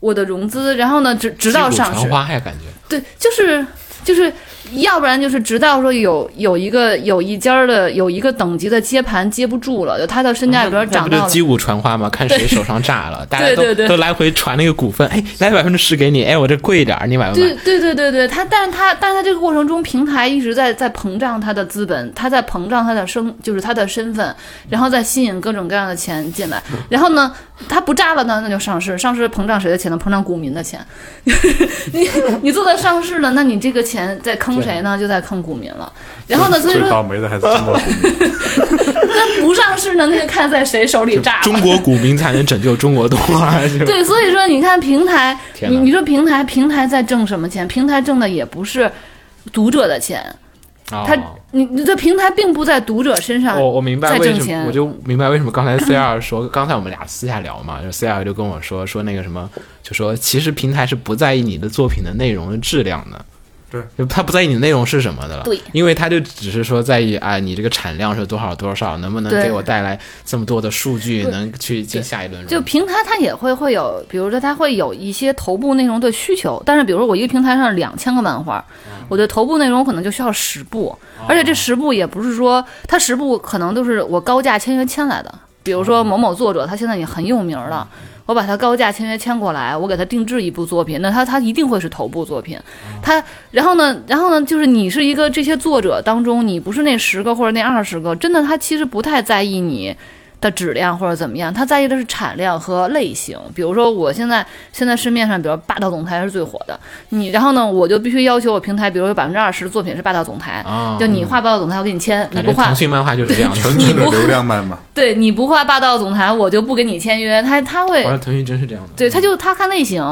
我的融资，然后呢，直直到上市
传。花呀，感觉
对，就是就是，要不然就是直到说有有一个有一家儿的有一个等级的接盘接不住了，就他的身价比如说涨到了。
不就击鼓传花嘛？看谁手上炸了，大家都都来回传那个股份，哎，来百分之十给你，哎，我这贵一点儿，你买不买？
对对对对对，他但是他但是他这个过程中，平台一直在在膨胀他的资本，他在膨胀他的身，就是他的身份，然后再吸引各种各样的钱进来。然后呢，他不炸了呢，那就上市，上市膨胀谁的钱呢？膨胀股民的钱。你你做到上市了，那你这个钱在坑谁呢？就在坑股民了。然后呢，所以
最
说
倒霉的还是中国股民。
那不上市呢，那就看在谁手里炸。
中国股民才能拯救中国动画，
对，所以说你看平台，你你说平台平台在挣什么钱？平台挣的也不是读者的钱，
哦
他你你这平台并不在读者身上
我我明白为什么，
在挣钱
我。就明白为什么刚才 C R 说，刚才我们俩私下聊嘛，就 C R 就跟我说说那个什么，就说其实平台是不在意你的作品的内容的质量的。
对，
就他不在意你的内容是什么的了，
对。
因为他就只是说在意啊，你这个产量是多少多少，能不能给我带来这么多的数据，能去进下一轮。
就平台它也会会有，比如说它会有一些头部内容的需求，但是比如说我一个平台上两千个漫画，我的头部内容可能就需要十部，而且这十部也不是说它十部可能都是我高价签约签来的，比如说某某作者他现在也很有名了。我把他高价签约签过来，我给他定制一部作品，那他他一定会是头部作品。他然后呢，然后呢，就是你是一个这些作者当中，你不是那十个或者那二十个，真的他其实不太在意你的质量或者怎么样，他在意的是产量和类型。比如说，我现在现在市面上，比如霸道总裁是最火的，你然后呢，我就必须要求我平台，比如有百分之二十的作品是霸道总裁，
啊
就你画霸道总裁，我给你签，你不画
腾，讯漫画就是这样 的，
纯纯的流量漫嘛。
对你不画霸道总裁，我就不给你签约。他他会
腾讯真是这样的。
对，他就他看类型，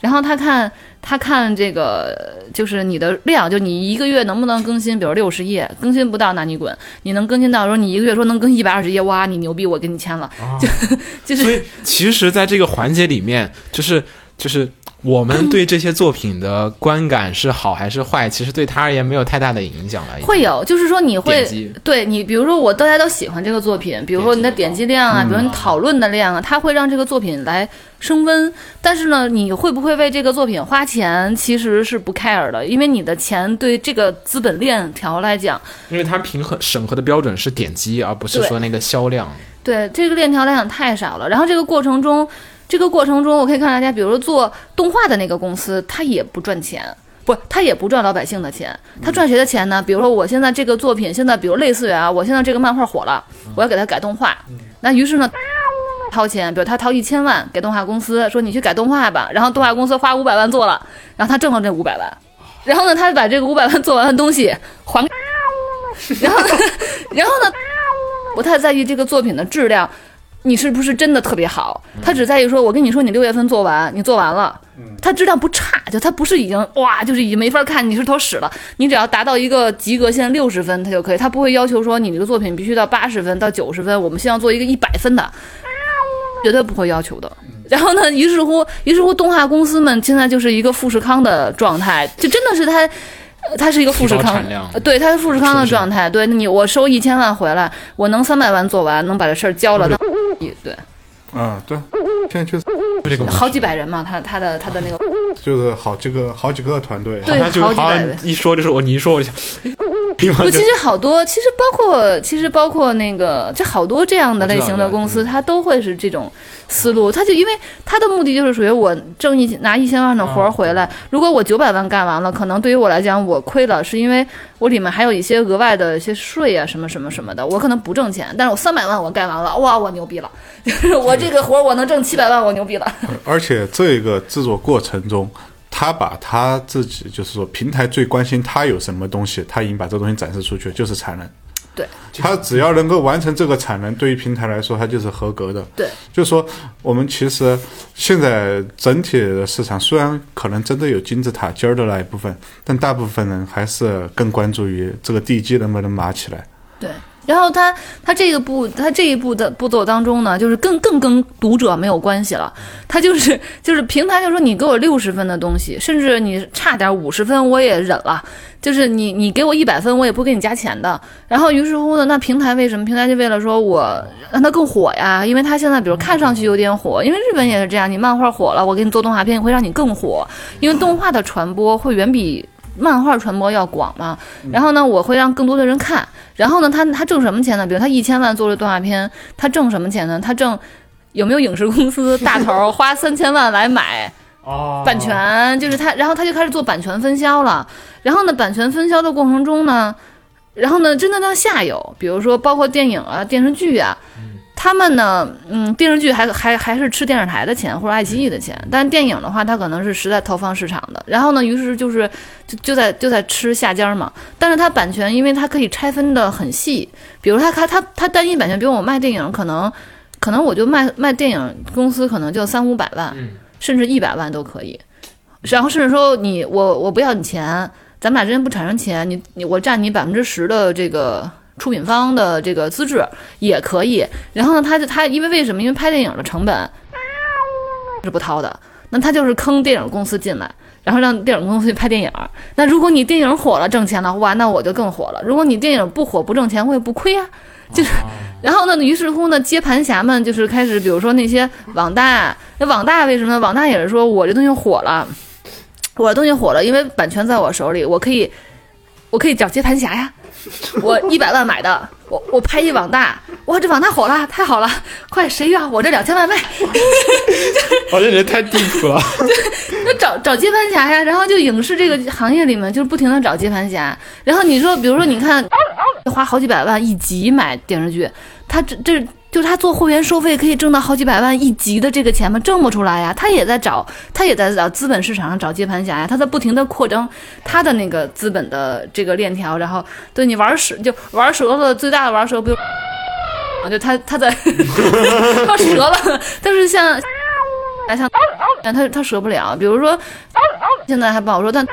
然后他看他看这个就是你的量，就你一个月能不能更新，比如六十页，更新不到那你滚，你能更新到说你一个月说能更一百二十页，哇，你牛逼，我给你签了，就 就是
所以其实，在这个环节里面，就是就是我们对这些作品的观感是好还是坏，其实对他而言没有太大的影响了。
会有，就是说你会对你，比如说我大家都喜欢这个作品，比如说你的点击量啊，比如说你讨论的量啊，它会让这个作品来升温。但是呢，你会不会为这个作品花钱，其实是不 care 的，因为你的钱对这个资本链条来讲，
因为它平衡审核的标准是点击，而不是说那个销量。
对这个链条来讲太少了。然后这个过程中，这个过程中，我可以看大家，比如说做动画的那个公司，它也不赚钱。不，他也不赚老百姓的钱，他赚谁的钱呢？比如说我现在这个作品，现在比如类似于啊，我现在这个漫画火了，我要给他改动画，那于是呢。掏钱，比如他掏一千万给动画公司，说你去改动画吧，然后动画公司花五百万做了，然后他挣了这五百万，然后呢，他把这个五百万做完的东西还给，然后，然后呢，不太在意这个作品的质量，你是不是真的特别好？他只在意说，我跟你说，你六月份做完，你做完了，它质量不差，就它不是已经哇，就是已经没法看，你是坨屎了。你只要达到一个及格线六十分，它就可以，他不会要求说你这个作品必须到八十分到九十分，我们希望做一个一百分的，绝对不会要求的。然后呢，于是乎，于是乎，动画公司们现在就是一个富士康的状态，就真的是它。呃它是一个富士康对，它是富士康的状态。对，你我收一千万回来，我能三百万做完，能把这事儿交了，那对，
嗯，对，现在就是
这个
好几百人嘛，他他的他的那个
就是好几个好几个团队，
对
他就好
好几百人。
一说就是我，你一说我就
不，其实好多，其实包括，其实包括那个，这好多这样的类型的公司，它都会是这种思路。他就因为他的目的就是属于我挣一拿一千万的活儿回来，如果我九百万干完了，可能对于我来讲我亏了，是因为我里面还有一些额外的一些税啊，什么什么什么的，我可能不挣钱，但是我三百万我干完了，哇，我牛逼了，就 是我这个活儿我能挣七百万，我牛逼了。
而且这个制作过程中，他把他自己就是说平台最关心他有什么东西，他已经把这东西展示出去，就是产能。
对
它只要能够完成这个产能，对于平台来说，它就是合格的。
对，
就是说，我们其实现在整体的市场虽然可能真的有金字塔尖儿的那一部分，但大部分人还是更关注于这个地基能不能码起来。
对，然后他他这个步他这一步的步骤当中呢，就是更更跟读者没有关系了，他就是就是平台就说你给我六十分的东西，甚至你差点五十分我也忍了，就是你你给我一百分我也不给你加钱的。然后于是乎呢，那平台为什么？平台就为了说我让它更火呀，因为它现在比如看上去有点火，因为日本也是这样，你漫画火了，我给你做动画片会让你更火，因为动画的传播会远比。漫画传播要广嘛，然后呢，我会让更多的人看，然后呢，他他挣什么钱呢？比如他一千万做了动画片，他挣什么钱呢？他挣有没有影视公司 大头花三千万来买
哦
版权？就是他，然后他就开始做版权分销了。然后呢，版权分销的过程中呢，然后呢，真的到下游，比如说包括电影啊、电视剧啊，他们呢，嗯，电视剧还还还是吃电视台的钱或者爱奇艺的钱，但是电影的话，它可能是实在投放市场的。然后呢，于是就是就就在就在吃下家嘛。但是它版权，因为它可以拆分的很细，比如它它它它单一版权，比如我卖电影，可能可能我就卖卖电影公司可能就三五百万，甚至一百万都可以。然后甚至说你我我不要你钱，咱们俩之间不产生钱，你你我占你百分之十的这个出品方的这个资质也可以。然后呢，他就他因为为什么？因为拍电影的成本是不掏的，那他就是坑电影公司进来。然后让电影公司去拍电影，那如果你电影火了挣钱了，哇，那我就更火了。如果你电影不火不挣钱，我也不亏啊。就是，然后呢，于是乎呢，接盘侠们就是开始，比如说那些网大，那网大为什么呢？网大也是说我这东西火了，我的东西火了，因为版权在我手里，我可以，我可以找接盘侠呀。我一百万买的，我我拍一网大，哇，这网大火了，太好了，快谁要我这两千万卖？
我这人太地铺了。
那找找接盘侠呀，然后就影视这个行业里面就是不停的找接盘侠。然后你说，比如说你看，花好几百万一集买电视剧，他这这就他做会员收费可以挣到好几百万一集的这个钱吗？挣不出来呀。他也在找，他也在找资本市场上找接盘侠呀。他在不停的扩张他的那个资本的这个链条。然后对你玩蛇就玩蛇的最大的玩蛇不就啊？就他他在他折了，但是像。来像，但他他折不了。比如说，现在还不好说，但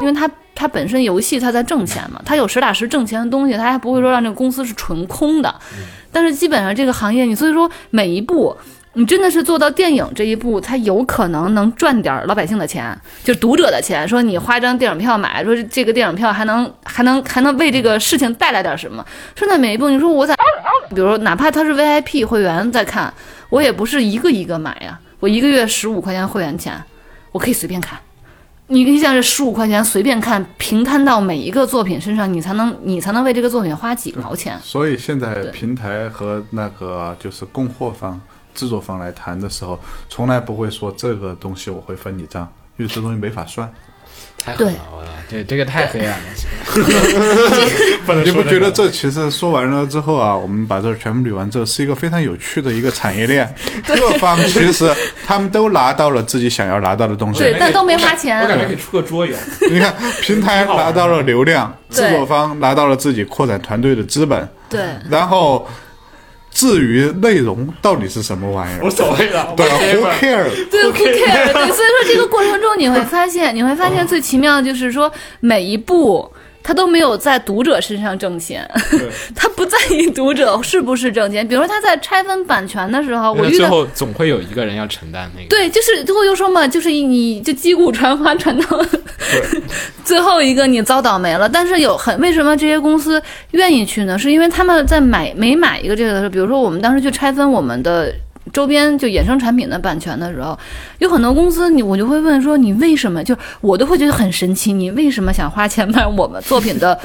因为他他本身游戏他在挣钱嘛，他有实打实挣钱的东西，他还不会说让这个公司是纯空的。但是基本上这个行业，你所以说每一步，你真的是做到电影这一步，才有可能能赚点老百姓的钱，就读者的钱。说你花张电影票买，说这个电影票还能 还能还能为这个事情带来点什么？说那每一步，你说我在，比如哪怕他是 VIP 会员在看，我也不是一个一个买呀。我一个月十五块钱会员钱，我可以随便看。你你想这十五块钱随便看，平摊到每一个作品身上，你才能你才能为这个作品花几毛钱。
所以现在平台和那个就是供货方、制作方来谈的时候，从来不会说这个东西我会分你账，因为这东西没法算。
对
太狠了，我操，这这个太黑暗了。
你不觉得
这
其实说完了之后啊，我们把这全部捋完之后，是一个非常有趣的一个产业链。各方其实他们都拿到了自己想要拿到的东西。
对，但都没花
我感
钱。
觉可以出个桌游，
你看，平台拿到了流量，制作方拿到了自己扩展团队的资本，
对，
然后至于内容到底是什么玩意儿
无，所谓了。
对啊，Who care？
对，who care？对，所以说这个过程中你会发现，你会发现最奇妙的就是说每一步。他都没有在读者身上挣钱，他不在意读者是不是挣钱。比如说他在拆分版权的时候，我遇到
最后总会有一个人要承担那个。
对，就是最后又说嘛，就是你就击鼓传花传到 最后一个你遭倒霉了。但是有很为什么这些公司愿意去呢？是因为他们在买每买一个这个的时候，比如说我们当时去拆分我们的。周边就衍生产品的版权的时候，有很多公司你我就会问说你为什么就我都会觉得很神奇，你为什么想花钱买我们作品的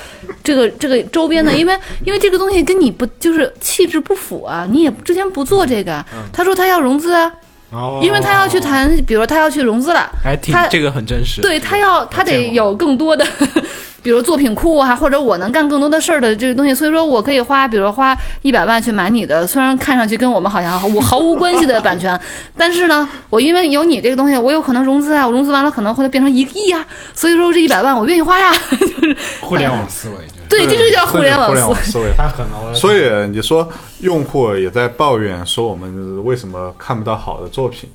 这个 这个周边呢？因为因为这个东西跟你不就是气质不符啊，你也之前不做这个啊。他说他要融资啊，
哦。
因为他要去谈，比如他要去融资了，
还挺
他
这个很真实。
对他要他得有更多的，比如作品库啊，或者我能干更多的事儿的这个东西，所以说我可以花，比如花一百万去买你的，虽然看上去跟我们好像我毫无关系的版权，但是呢，我因为有你这个东西，我有可能融资啊，我融资完了可能会变成一个亿啊，所以说这一百万我愿意花呀，就是
互联网思维。就是。
对，这就叫互联网
互联网
思
思维。
太狠了，
所以你说用户也在抱怨说我们为什么看不到好的作品，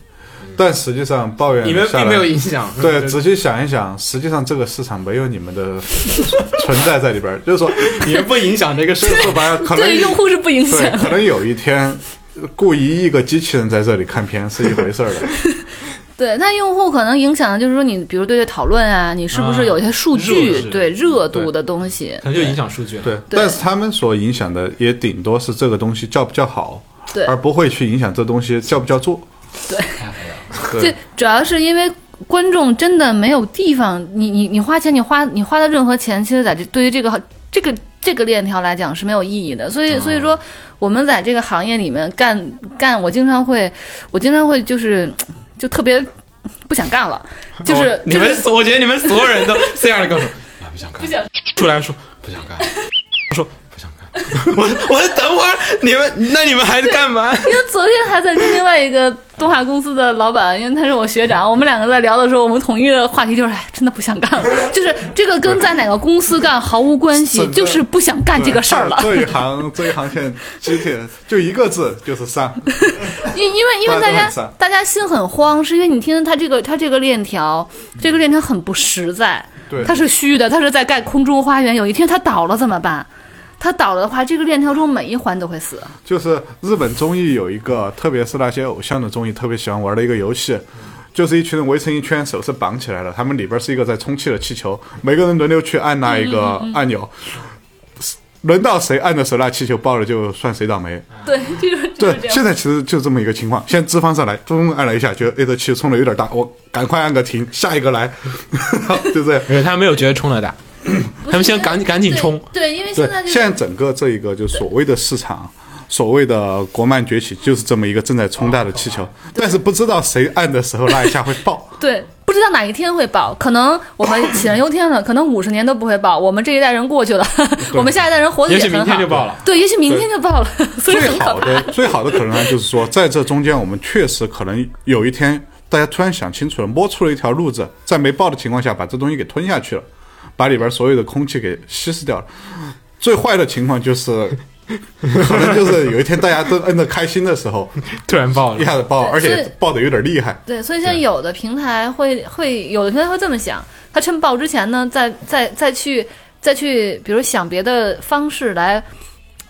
但实际上抱怨
你们并没有影响。
对，仔细想一想，实际上这个市场没有你们的 存在在里边儿，就是说，
你们不影响这个事
说白了，可能
对用户是不影响
对，可能有一天，雇一亿个机器人在这里看片是一回事儿的。
对，那用户可能影响的就是说，你比如对这讨论啊，你是不是有一些数据、
热
对热度的东西？
可能就影响数据了。
对，
对
但是他们所影响的也顶多是这个东西叫不叫好，
对
而不会去影响这东西叫不叫做。
对，
对
这主要是因为观众真的没有地方，你你你花钱，你花你花的任何钱，其实在这对于这个这个这个链条来讲是没有意义的。所以所以说，我们在这个行业里面干干，我经常会，我经常会就是就特别不想干了，就是、
哦你们
就是，
我觉得你们所有人都这样的跟我说，啊，不想干，
不想
出来说不想干，说 我我等会儿你们，那你们还干嘛？
因为昨天还在跟另外一个动画公司的老板，因为他是我学长，我们两个在聊的时候，我们统一的话题就是，哎，真的不想干了，就是这个跟在哪个公司干毫无关系，就是不想干这个事儿了。
这一行这一行现在机铁就一个字，就是上。
因因为因为大家
大家
心很慌，是因为你听他这个他这个链条，这个链条很不实在，
对
它是虚的，它是在盖空中花园，有一天它倒了怎么办？它倒了的话，这个链条中每一环都会死。
就是日本综艺有一个，特别是那些偶像的综艺，特别喜欢玩的一个游戏，就是一群人围成一圈，手是绑起来的，他们里边是一个在充气的气球，每个人轮流去按那一个按钮，轮到谁按的时候，那气球爆了就算谁倒霉。
对，就是
对。现在其实就这么一个情况。现在资方上来，咚按了一下，觉得哎这气球冲的有点大，我赶快按个停，下一个来，就这样。
因为他没有觉得冲的大，他们先赶紧赶紧冲。
对，对，因为现在，就是
现在整个这一个就所谓的市场，所谓的国漫崛起，就是这么一个正在冲大的气球，但是不知道谁按的时候那一下会爆。
对，不知道哪一天会爆，可能我们杞人忧天了，可能五十年都不会爆，我们这一代人过去了，我们下一代人活得
也许明
也许明。
天就爆了。
对，也许明天就爆了，所以
最。好的最好的可能呢，就是说在这中间，我们确实可能有一天大家突然想清楚了，摸出了一条路子，在没爆的情况下把这东西给吞下去了，把里边所有的空气给稀释掉了。最坏的情况就是。可能就是有一天大家都摁的开心的时候，
突然爆
一，下子爆，而且爆的有点厉害。
对，所以像有的平台会会有的平台会这么想，他趁爆之前呢，再再再去再去，比如想别的方式来。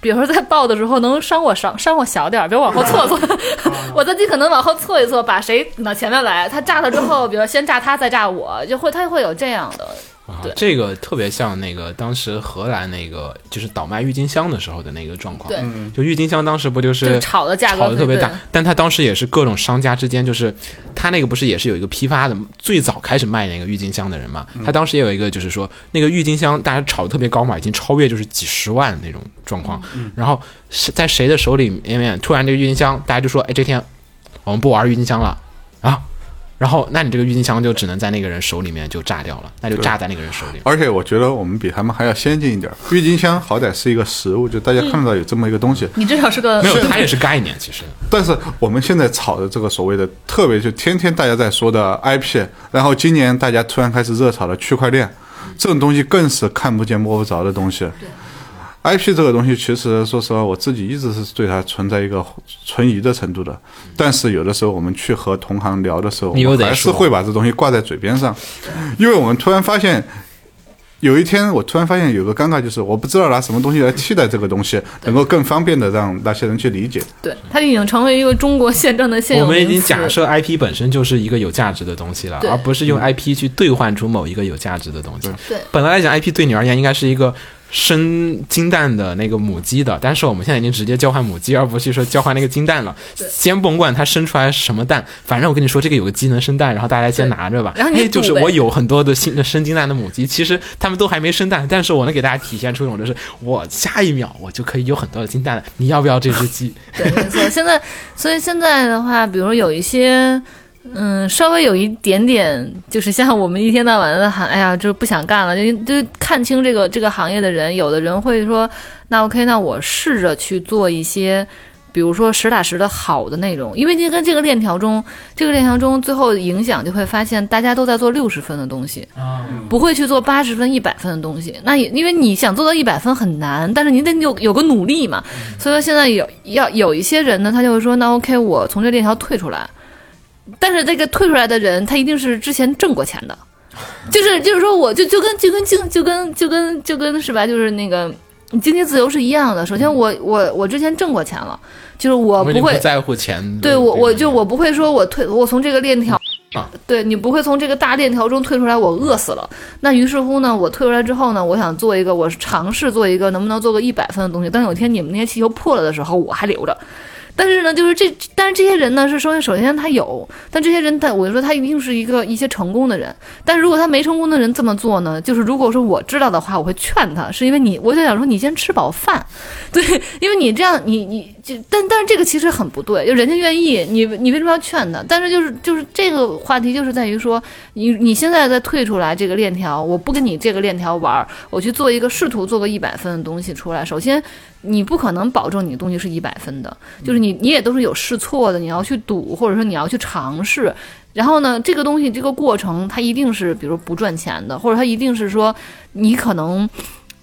比如说在爆的时候能伤我伤 伤我小点儿，比如往后错错，我自己可能往后错一错，把谁顶到前面来，他炸了之后，比如先炸他再炸我，就会他会有这样的，
这个特别像那个当时荷兰那个就是倒卖郁金香的时候的那个状况。
对，
就郁金香当时不就
就是炒的价格
炒的特别大，但他当时也是各种商家之间，就是他那个不是也是有一个批发的，最早开始卖那个郁金香的人嘛，他当时也有一个就是说那个郁金香大家炒的特别高嘛，已经超越就是几十万那种状况，然后是在谁的手里面突然这个郁金香大家就说，哎这天我们不玩郁金香了啊。然后那你这个郁金香就只能在那个人手里面就炸掉了，那就炸在那个人手里。
而且我觉得我们比他们还要先进一点儿。郁金香好歹是一个食物，就大家看得到有这么一个东西，
你至少是个
没有，它也是概念，其实
但是我们现在炒的这个所谓的，特别就天天大家在说的 IP，然后今年大家突然开始热炒的区块链，这种东西更是看不见摸不着的东西。IP 这个东西，其实说实话，我自己一直是对它存在一个存疑的程度的。但是有的时候我们去和同行聊的时候，我们还是会把这东西挂在嘴边上，因为我们突然发现。有一天，我突然发现有个尴尬，就是我不知道拿什么东西来替代这个东西，能够更方便的让那些人去理解。
对，它已经成为一个中国宪政的现有
我们已经假设 IP 本身就是一个有价值的东西了，而不是用 IP 去兑换出某一个有价值的东西。
对
本来来讲，IP 对你而言应该是一个生金蛋的那个母鸡的，但是我们现在已经直接交换母鸡，而不是说交换那个金蛋了。先甭管它生出来什么蛋，反正我跟你说，这个有个鸡能生蛋，然后大家先拿着吧。
然后你
哎，就是我有很多的新的生金蛋的母鸡，其实它们都还没生蛋，但是我能给大家体现出一种就是我下一秒我就可以有很多的金蛋了，你要不要这只鸡？
对，没错。现在，所以现在的话，比如有一些，嗯，稍微有一点点，就是像我们一天到晚的喊，哎呀，就是不想干了，就就看清这个这个行业的人，有的人会说，那 OK，那我试着去做一些。比如说实打实的好的内容，因为这跟这个链条中，这个链条中最后影响就会发现，大家都在做六十分的东西，不会去做八十分、一百分的东西。那也因为你想做到一百分很难，但是你得有有个努力嘛。所以说现在有要有一些人呢，他就会说，那 OK，我从这链条退出来。但是这个退出来的人，他一定是之前挣过钱的，就是就是说，我就就跟就跟经就跟就跟就跟是吧？就是那个经济自由是一样的。首先我，我我之前挣过钱了，就是我不会
在乎钱
对我，我就我不会说我退，我从这个链条
啊，
对你不会从这个大链条中退出来，我饿死了。那于是乎呢，我退出来之后呢，我想做一个，我尝试做一个，能不能做个一百分的东西？当有一天你们那些气球破了的时候，我还留着。但是呢，就是这，但是这些人呢，是首先首先他有，但这些人他，我就说他一定是一个一些成功的人。但是如果他没成功的人这么做呢，就是如果说我知道的话，我会劝他，是因为你，我就想说你先吃饱饭，对，因为你这样，你你就，但但是这个其实很不对，就人家愿意，你你为什么要劝他？但是就是就是这个话题就是在于说，你你现在再退出来这个链条，我不跟你这个链条玩儿，我去做一个试图做个一百分的东西出来。首先，你不可能保证你的东西是一百分的，就是你你也都是有试错的，你要去赌，或者说你要去尝试。然后呢，这个东西这个过程，它一定是比如不赚钱的，或者它一定是说你可能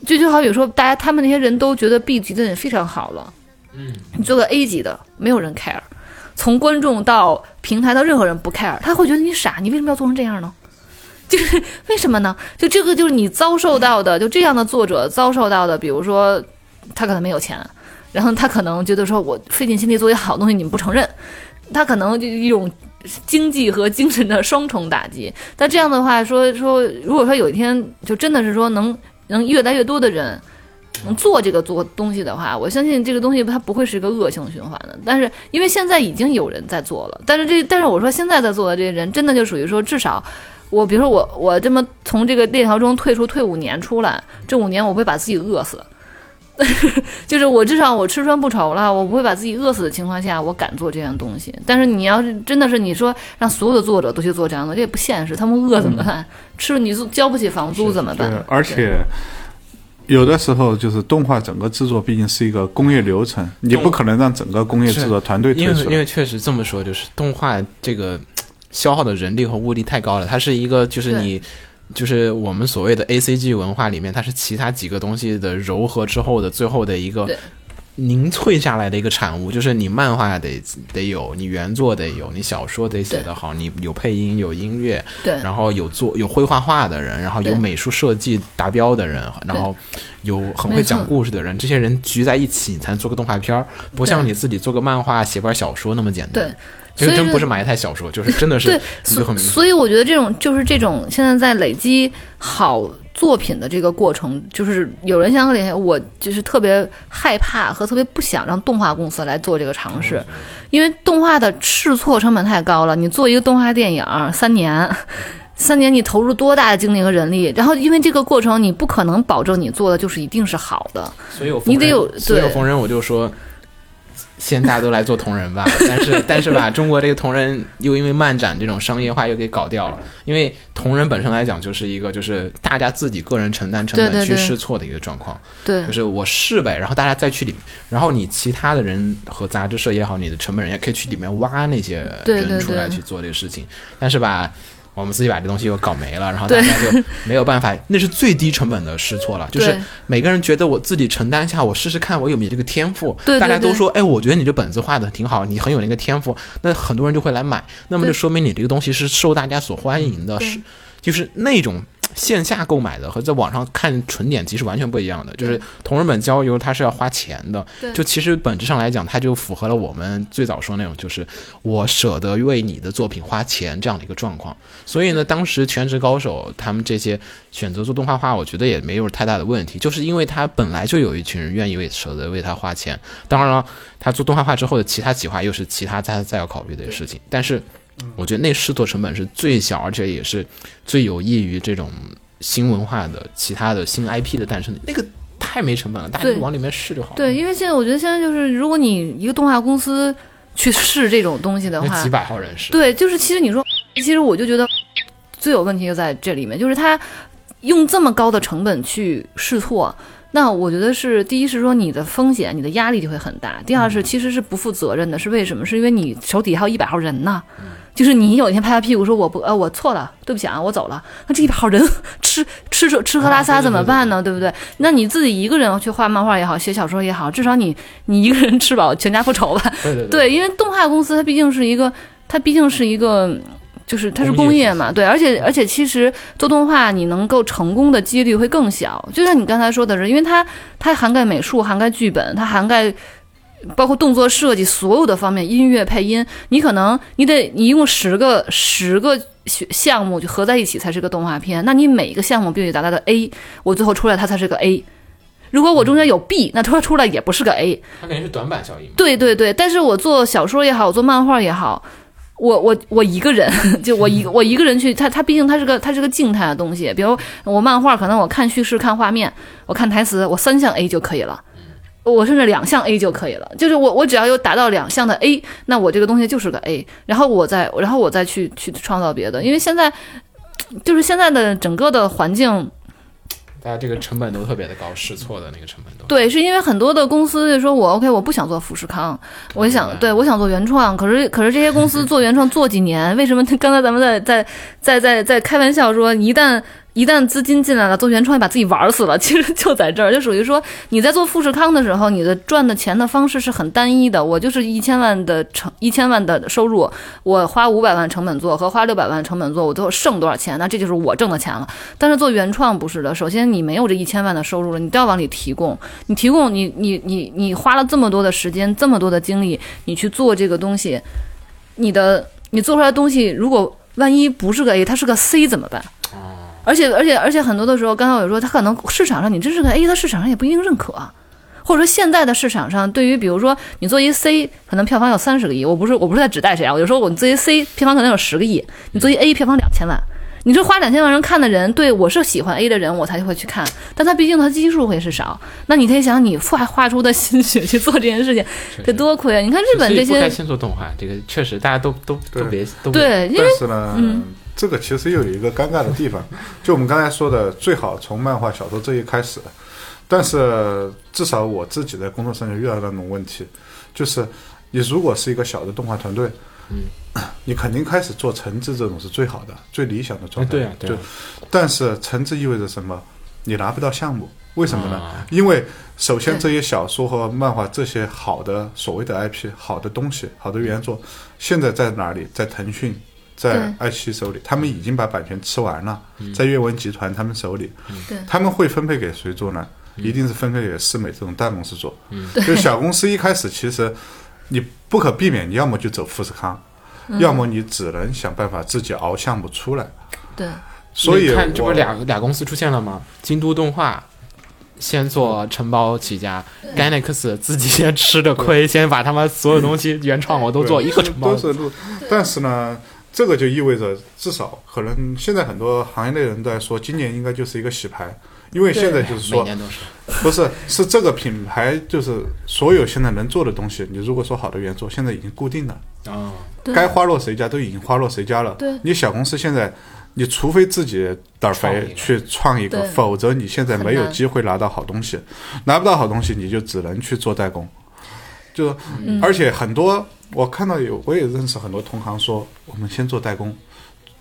就就好比说，大家他们那些人都觉得 B 级的人非常好了，嗯，你做个 A 级的，没有人 care，从观众到平台到任何人不 care，他会觉得你傻，你为什么要做成这样呢？就是为什么呢？就这个就是你遭受到的，就这样的作者遭受到的，比如说他可能没有钱，然后他可能觉得说我费尽心力做一好东西，你们不承认，他可能就一种经济和精神的双重打击。但这样的话说说，如果说有一天就真的是说能能越来越多的人。能做这个做东西的话，我相信这个东西它不会是一个恶性循环的。但是因为现在已经有人在做了，但是这但是我说现在在做的这些人，真的就属于说至少。我比如说我我这么从这个链条中退出退五年出来，这五年我会把自己饿死，就是我至少我吃穿不愁了，我不会把自己饿死的情况下，我敢做这样东西。但是你要是真的是你说让所有的作者都去做这样的，这也不现实，他们饿怎么办？吃你交不起房租怎么办？，
而且有的时候就是动画整个制作毕竟是一个工业流程，你不可能让整个工业制作团队退
因为。因为确实这么说，就是动画这个消耗的人力和物力太高了，它是一个就是你。就是我们所谓的 A C G 文化里面，它是其他几个东西的糅合之后的最后的一个凝萃下来的一个产物。就是你漫画得得有，你原作得有，你小说得写得好，你有配音有音乐，
对。
然后有做有会画画的人，然后有美术设计达标的人，然后有很会讲故事的人，这些人聚在一起，你才能做个动画片儿，不像你自己做个漫画、写本小说那么简单。
对，
其实
所以
真不是买一台小说，就是真的是
对，
你就很
所所以我觉得这种就是这种现在在累积好作品的这个过程，就是有人想给我就是特别害怕和特别不想让动画公司来做这个尝试，因为动画的试错成本太高了。你做一个动画电影三年。三年你投入多大的精力和人力，然后因为这个过程，你不可能保证你做的就是一定是好的。
所以我
你得有
所以我
对
逢人我就说，现在大家都来做同人吧，但是但是吧，中国这个同人又因为漫展这种商业化又给搞掉了。因为同人本身来讲就是一个就是大家自己个人承担成本去试错的一个状况，
对
就是我试呗，然后大家再去里，然后你其他的人和杂志社也好，你的成本人也可以去里面挖那些人出来去做这个事情，但是吧。我们自己把这东西又搞没了，然后大家就没有办法，那是最低成本的试错了。就是每个人觉得我自己承担一下，我试试看我有没有这个天赋。大家都说，哎，我觉得你这本子画的挺好，你很有那个天赋，那很多人就会来买，那么就说明你这个东西是受大家所欢迎的，是就是那种线下购买的和在网上看纯点击是完全不一样的。就是同人本交流它是要花钱的，就其实本质上来讲，它就符合了我们最早说那种，就是我舍得为你的作品花钱这样的一个状况。所以呢，当时全职高手他们这些选择做动画化，我觉得也没有太大的问题，就是因为他本来就有一群人愿意为舍得为他花钱。当然了，他做动画化之后的其他企划又是其他再再要考虑的事情，但是。我觉得那试错成本是最小，而且也是最有益于这种新文化的其他的新 IP 的诞生的。那个太没成本了，大家就往里面试就好了。
对，因为现在我觉得现在就是，如果你一个动画公司去试这种东西的话
几，百号人试，
对，就是其实你说，其实我就觉得最有问题就在这里面，就是他用这么高的成本去试错。那我觉得是第一是说你的风险、你的压力就会很大；第二是其实是不负责任的，是为什么？是因为你手底下还有一百号人呢，就是你有一天拍拍屁股说我不呃我错了，对不起啊，我走了，那这一百号人 吃吃吃吃喝拉撒怎么办呢？对不对？那你自己一个人去画漫画也好，写小说也好，至少你你一个人吃饱全家不愁吧？
对对
对，因为动画公司它毕竟是一个，它毕竟是一个，就是它是工业嘛，对，而且而且其实做动画你能够成功的几率会更小，就像你刚才说的是，因为它它涵盖美术、涵盖剧本，它涵盖。包括动作设计所有的方面，音乐配音，你可能你得你一共十个十个学项目就合在一起才是个动画片，那你每一个项目必须达到的 A，我最后出来它才是个 A。如果我中间有 B，那它出来也不是个 A。
它肯定是短板效应。
对对对，但是我做小说也好，我做漫画也好，我我我一个人，就我一我一个人去，它它毕竟它是个它是个静态的东西。比如我漫画，可能我看叙事、看画面，我看台词，我三项 A 就可以了。我甚至两项 A 就可以了，就是我我只要有达到两项的 A，那我这个东西就是个 A，然后我再然后我再去去创造别的，因为现在就是现在的整个的环境
大家这个成本都特别的高，试错的那个成本都。
对，是因为很多的公司就说我 OK，我不想做富士康，我想对我想做原创，可是可是这些公司做原创做几年，为什么刚才咱们在在在在在开玩笑说，一旦一旦资金进来了，做原创把自己玩死了，其实就在这儿，就属于说你在做富士康的时候，你的赚的钱的方式是很单一的，我就是一千万的成一千万的收入，我花五百万成本做和花六百万成本做，我最后剩多少钱？那这就是我挣的钱了。但是做原创不是的，首先你没有这一千万的收入了，你都要往里提供。你提供你你你你花了这么多的时间，这么多的精力，你去做这个东西，你的你做出来的东西，如果万一不是个 A，它是个 C 怎么办？而且而且而且很多的时候，刚才我有说，他可能市场上你真是个 A，他市场上也不一定认可。啊。或者说现在的市场上，对于比如说你做一 C，可能票房有三十个亿，我不是我不是在指代谁啊，我就说我做一 C 票房可能有十个亿，你做一 A 票房两千万，你这花两千万人看的人，对我是喜欢 A 的人，我才会去看，但他毕竟他基数会是少，那你可以想你画画出的心血去做这件事情，得多亏啊！你看日本这些，
所以不该先做动画，这个确实大家都都都别都别
对，因为
但是呢，这个其实又有一个尴尬的地方，就我们刚才说的，最好从漫画、小说这一开始。但是至少我自己在工作上就遇到那种问题，就是你如果是一个小的动画团队，嗯，你肯定开始做橙子这种是最好的、最理想的状态。
对啊对啊
就但是橙子意味着什么？你拿不到项目，为什么呢？
啊
因为首先这些小说和漫画这些好的所谓的 IP、好的东西、好的原作，现在在哪里？在腾讯。在爱奇艺手里，他们已经把版权吃完了，在阅文集团他们手里，
对
他们会分配给谁做呢？一定是分配给世美这种大公司做。就小公司一开始其实你不可避免，你要么就走富士康，要么你只能想办法自己熬项目出来。
对
所以
你看，这不俩俩公司出现了吗？京都动画先做承包起家，Ganex 自己先吃着亏，先把他们所有东西原创我都做一个承包
都。是路，但是呢，这个就意味着至少可能现在很多行业内人都在说，今年应该就是一个洗牌，因为现在就是说。不是，是这个品牌，就是所有现在能做的东西，你如果说好的原作，现在已经固定了，
啊，
对。
该花落谁家都已经花落谁家了。
对。
你小公司现在，你除非自己胆儿肥去创一个，否则你现在没有机会拿到好东西，拿不到好东西，你就只能去做代工。就，
嗯。
而且很多我看到有，我也认识很多同行说，我们先做代工。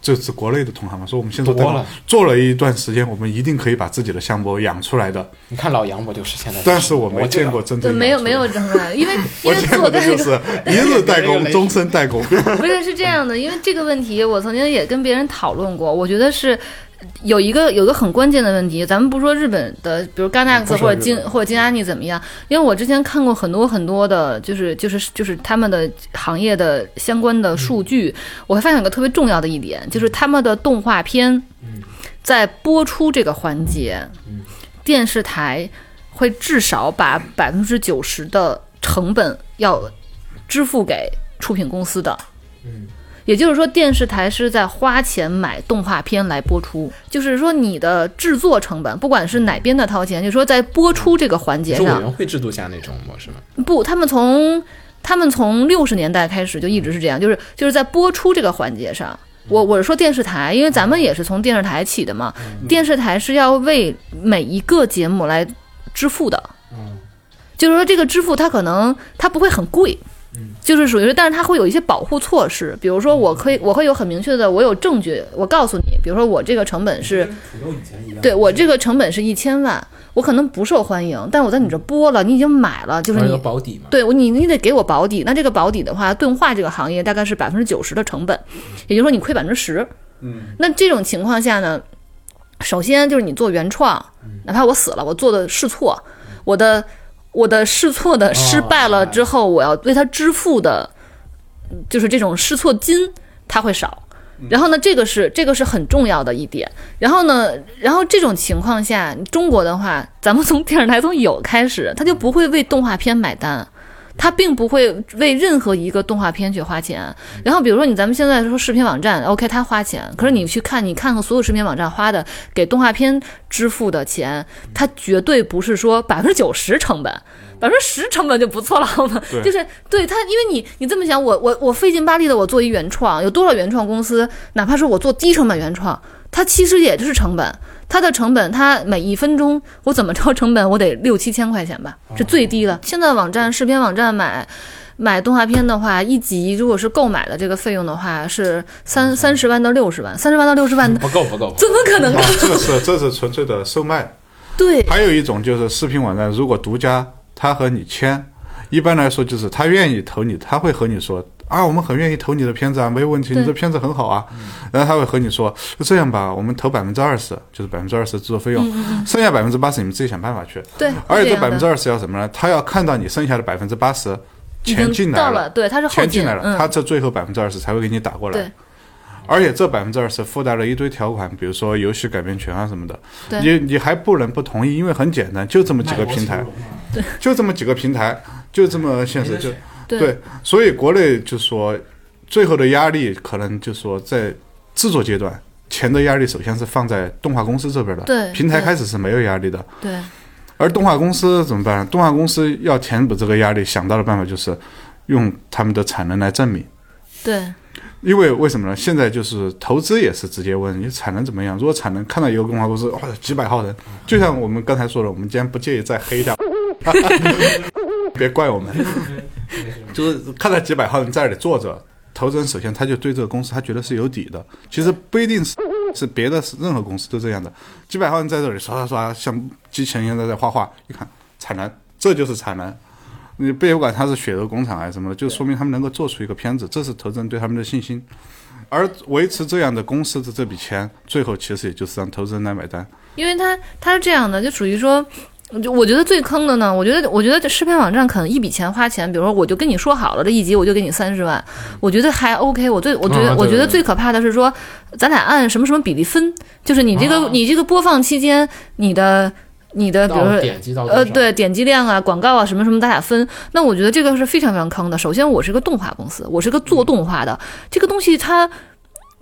这是国内的同行嘛？说我们先做代工
了，
做了一段时间，我们一定可以把自己的项目养出来的。
你看老杨我就是现在？
但是我没见过真
对，
正养出来
没有没有真的，因为 因
我
为
见过的就
做代工
是 一日代工，终身代工。
不是是这样的，因为这个问题我曾经也跟别人讨论过，我觉得是。有一个有一个很关键的问题，咱们不说日本的，比如
说
或者金或者金安妮怎么样，因为我之前看过很多很多的，就是就是就是他们的行业的相关的数据，我会发现有个特别重要的一点，就是他们的动画片在播出这个环节，电视台会至少把百分之九十的成本要支付给出品公司的。也就是说，电视台是在花钱买动画片来播出，就是说你的制作成本，不管是哪边的掏钱，就是说在播出这个环节上，
是委员会制度下那种模式吗？
不，他们从他们从六十年代开始就一直是这样，就是就是在播出这个环节上。我我是说电视台，因为咱们也是从电视台起的嘛，电视台是要为每一个节目来支付的，就是说这个支付它可能它不会很贵，就是属于是，但是它会有一些保护措施，比如说我可以我会有很明确的，我有证据，我告诉你，比如说我这个成本是，对我这个成本是一千万，我可能不受欢迎，但我在你这播了，你已经买了，就是你
保底嘛。
对我，你你得给我保底。那这个保底的话，钝化这个行业大概是百分之九十的成本，也就是说你亏百分之十。嗯，那这种情况下呢，首先就是你做原创，哪怕我死了，我做的试错，我的我的试错的失败了之后，我要为他支付的，就是这种试错金，它会少。然后呢，这个是这个是很重要的一点。然后呢，然后这种情况下，中国的话，咱们从电视台从有开始，他就不会为动画片买单。他并不会为任何一个动画片去花钱。然后，比如说你咱们现在说视频网站，OK，他花钱，可是你去看，你看看所有视频网站花的给动画片支付的钱，它绝对不是说百分之九十成本。百分之十成本就不错了，好吗？就是对他，因为你你这么想，我我我费劲巴力的我做一原创，有多少原创公司，哪怕是我做低成本原创，它其实也就是成本，它的成本，它每一分钟我怎么着成本，我得六七千块钱吧，是最低的。现在网站视频网站买。买动画片的话，一集如果是购买的这个费用的话，是三三十万到六十万，三十万到六十万，
不够不够，
怎么可能？
这个是这是纯粹的售卖。
对，
还有一种就是视频网站，如果独家，他和你签，一般来说就是他愿意投你，他会和你说啊，我们很愿意投你的片子啊，没有问题，你的片子很好啊。然后他会和你说，就这样吧，我们投百分之二十，就是百分之二十的制作费用，剩下百分之八十你们自己想办法去。
对，
而且
这
百分之二十要什么呢？他要看到你剩下的百分之八十钱进来了，
对，他是
钱进来了，
嗯，
他这最后百分之二十才会给你打过来。
对。
而且这百分之二十附带了一堆条款，比如说游戏改编权啊什么的，
对。
你你还不能不同意，因为很简单，就这么几个平台，就这么几个平台，就这么现实，就
对
所以国内就说最后的压力可能就说在制作阶段，钱的压力首先是放在动画公司这边的，
对
平台开始是没有压力的，
对
而动画公司怎么办？动画公司要填补这个压力，想到的办法就是用他们的产能来证明。
对
因为为什么呢？现在就是投资也是直接问你产能怎么样。如果产能看到一个动画公司哇几百号人，就像我们刚才说的，我们今天不介意再黑一下，别怪我们，就是看到几百号人在那里坐着，投资人首先他就对这个公司他觉得是有底的。其实不一定是是别的，是任何公司都这样的。几百号人在这里刷刷刷，像机器人一样在画画，一看产能，这就是产能。你别管它是血肉工厂还是什么的，就说明他们能够做出一个片子，这是投资人对他们的信心。而维持这样的公司的这笔钱，最后其实也就是让投资人来买单。
因为他他是这样的，就属于说，就我觉得最坑的呢，我觉得我觉得这视频网站可能一笔钱花钱，比如说我就跟你说好了，这一集我就给你三十万，我觉得还 OK。我最我觉得、我觉得最可怕的是说，咱俩按什么什么比例分，就是你这个、
啊
你这个播放期间，你的你的比如说
点击到
呃对点击量啊、广告啊什么什么，咱俩分。那我觉得这个是非常非常坑的。首先，我是个动画公司，我是个做动画的，这个东西它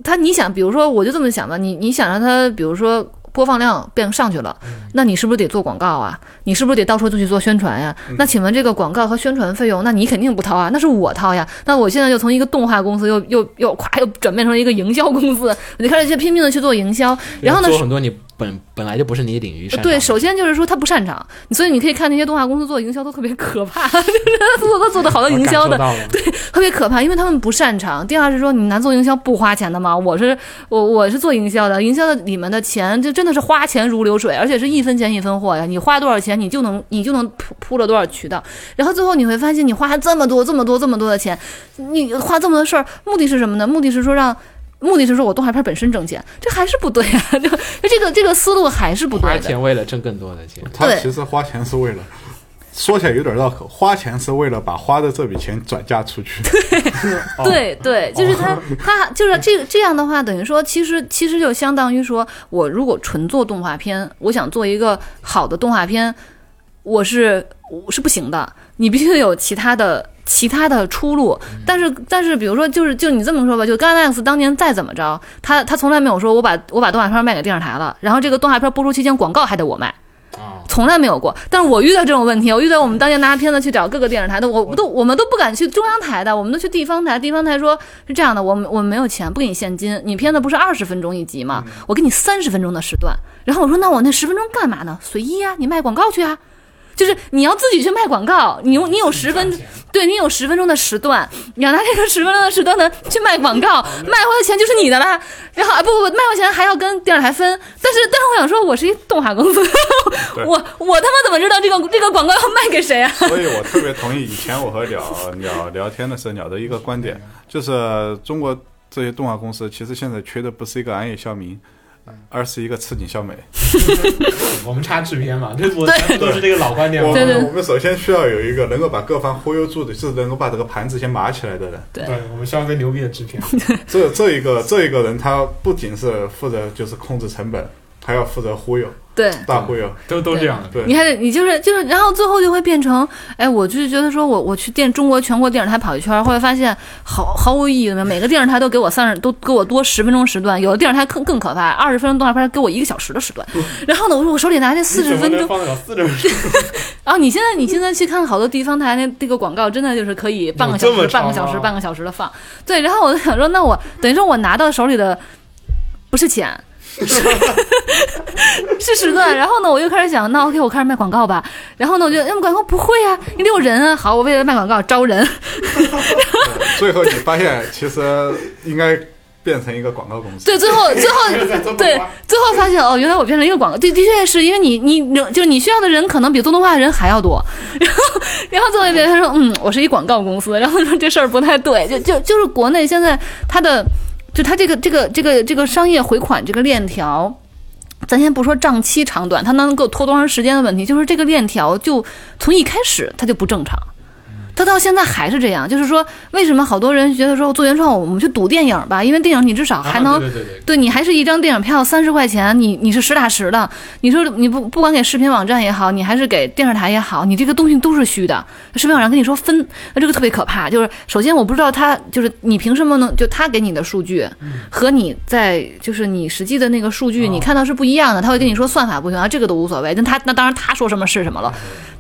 它你想，比如说我就这么想吧，你你想让它，比如说。播放量变上去了，那你是不是得做广告啊？你是不是得到处就去做宣传呀？那请问这个广告和宣传费用，那你肯定不掏啊，那是我掏呀。那我现在又从一个动画公司又又又咵又转变成一个营销公司，我就开始去拼命的去做营销，然后呢
做很多你本本来就不是你领域擅长
对，首先就是说他不擅长，所以你可以看那些动画公司做营销都特别可怕，就是他做他做的好多营销的对，特别可怕，因为他们不擅长。第二是说，你难做营销不花钱的吗？我是我我是做营销的，营销的里面的钱就真的是花钱如流水，而且是一分钱一分货呀。你花多少钱，你就能你就能铺铺了多少渠道，然后最后你会发现，你花这么多这么多这么多的钱，你花这么多事儿，目的是什么呢？目的是说让。目的是说我动画片本身挣钱，这还是不对啊！就就这个这个思路还是不对的。
钱为了挣更多的钱。
他其实花钱是为了，说起来有点绕口，花钱是为了把花的这笔钱转嫁出去。
对 对，对就是他他就是这个这样的话，等于说其实其实就相当于说我如果纯做动画片，我想做一个好的动画片，我是我是不行的，你必须得有其他的。其他的出路，但是但是，比如说，就是就你这么说吧，就 Gainax 当年再怎么着，他他从来没有说我把我把动画片卖给电视台了，然后这个动画片播出期间广告还得我卖，
啊，
从来没有过。但是我遇到这种问题，我遇到我们当年拿片子去找各个电视台的，我我都我们都不敢去中央台的，我们都去地方台。地方台说是这样的，我们我们没有钱，不给你现金，你片子不是二十分钟一集吗？我给你三十分钟的时段。然后我说那我那十分钟干嘛呢？随意啊，你卖广告去啊。就是你要自己去卖广告，你有你有十分，对你有十分钟的时段，你要拿这个十分钟的时段呢去卖广告，卖回来钱就是你的啦。然后啊不不不，卖回钱还要跟电视台分。但是但是我想说，我是一动画公司，我我他妈怎么知道这个这个广告要卖给谁啊？
所以我特别同意以前我和鸟鸟聊天的时候鸟的一个观点，就是中国这些动画公司其实现在缺的不是一个安野孝明，而是一个赤井孝美。
我们插制片嘛，这我全部都是这个老观点。
我
对对
们我们首先需要有一个能够把各方忽悠住的，就是能够把这个盘子先码起来的人。
对
对，我们需要一个牛逼的制片。
这这一个这一个人，他不仅是负责就是控制成本，还要负责忽悠，
对。
大忽悠。
都都这样的。
对
你还得，你就是就是，然后最后就会变成，哎，我就是觉得说我我去电中国全国电视台跑一圈儿，后来发现毫毫无意义的，每个电视台都给我三十，都给我多十分钟时段，有的电视台更更可怕，二十分钟动画片给我一个小时的时段。然后呢，我说我手里拿那四十分钟，
放了四十分钟？
然后你现在你现在去看好多地方台那那个广告，真的就是可以半个小时、半个小时、半个小时的放。对，然后我就想说，那我等于说我拿到手里的不是钱。是时段，然后呢，我又开始想，那 OK，我开始卖广告吧。然后呢，我就，嗯广告不会啊，你得有人啊。好，我为了卖广告招人，
最后你发现，其实应该变成一个广告公司。
对，最后 最后对，最后发现哦，原来我变成一个广告，对，的确是因为你你就是你需要的人可能比做动画的人还要多，然后然后最后一遍他说，嗯，我是一广告公司，然后说这事儿不太对，就就就是国内现在它的就他这个这个这个这个商业回款这个链条。咱先不说账期长短，它能够拖多长时间的问题，就是这个链条就从一开始它就不正常。它到现在还是这样，就是说，为什么好多人觉得说做原创，我们去赌电影吧？因为电影你至少还能、
啊对对对对
对你还是一张电影票三十块钱，你你是实打实的。你说你不不管给视频网站也好，你还是给电视台也好，你这个东西都是虚的。视频网站跟你说分，那这个特别可怕。就是首先我不知道他就是你凭什么能就他给你的数据和你在就是你实际的那个数据你看到是不一样的，他会跟你说算法不行啊，这个都无所谓。那他那当然他说什么是什么了。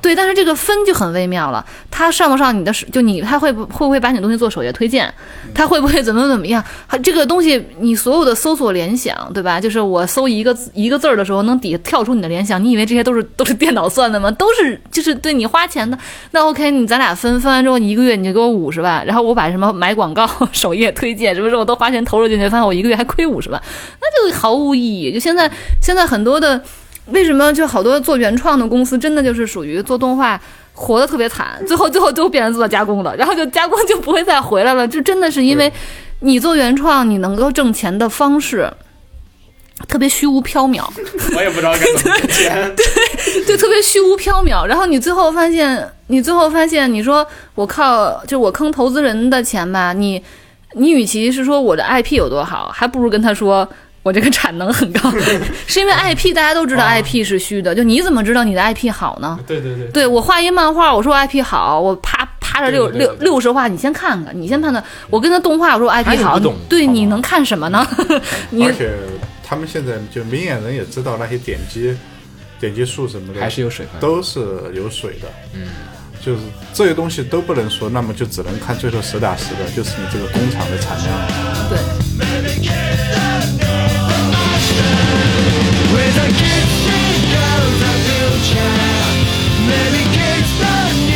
对，但是这个分就很微妙了，他上不上你的手，就你他会不会不会把你的东西做首页推荐，他会不会怎么怎么样？他这个东西你所有的搜索联想，对吧？就是我搜一个一个字儿的时候，能底下跳出你的联想，你以为这些都是都是电脑算的吗？都是就是对你花钱的。那 OK，你咱俩分分完之后，你一个月你就给我五十万，然后我把什么买广告、首页推荐什么时候都花钱投入进去，发现我一个月还亏五十万，那就毫无意义。就现在现在很多的。为什么就好多做原创的公司真的就是属于做动画活得特别惨，最后最后都变成做加工的，然后就加工就不会再回来了，就真的是因为你做原创，你能够挣钱的方式特别虚无缥缈，
我也不知道该怎么挣钱。
对就特别虚无缥缈。然后你最后发现，你最后发现，你说我靠，就我坑投资人的钱吧，你你与其是说我的 IP 有多好，还不如跟他说。我这个产能很高，是因为 IP 大家都知道 IP 是虚的，就你怎么知道你的 IP 好呢？
对对对，
对我画一漫画，我说 IP 好，我啪啪着六六六十画，你先看看，你先判断。我跟他动画，我说 IP 好，对，
好
你能看什么呢？你
而且他们现在就明眼人也知道那些点击点击数什么的
还是有水分。
都是有水的，嗯，就是这些东西都不能说，那么就只能看最后实打实的，就是你这个工厂的产量。
对，With a kiss the future Maybe kids the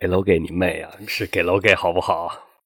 给楼给你妹啊！是给楼给好不好？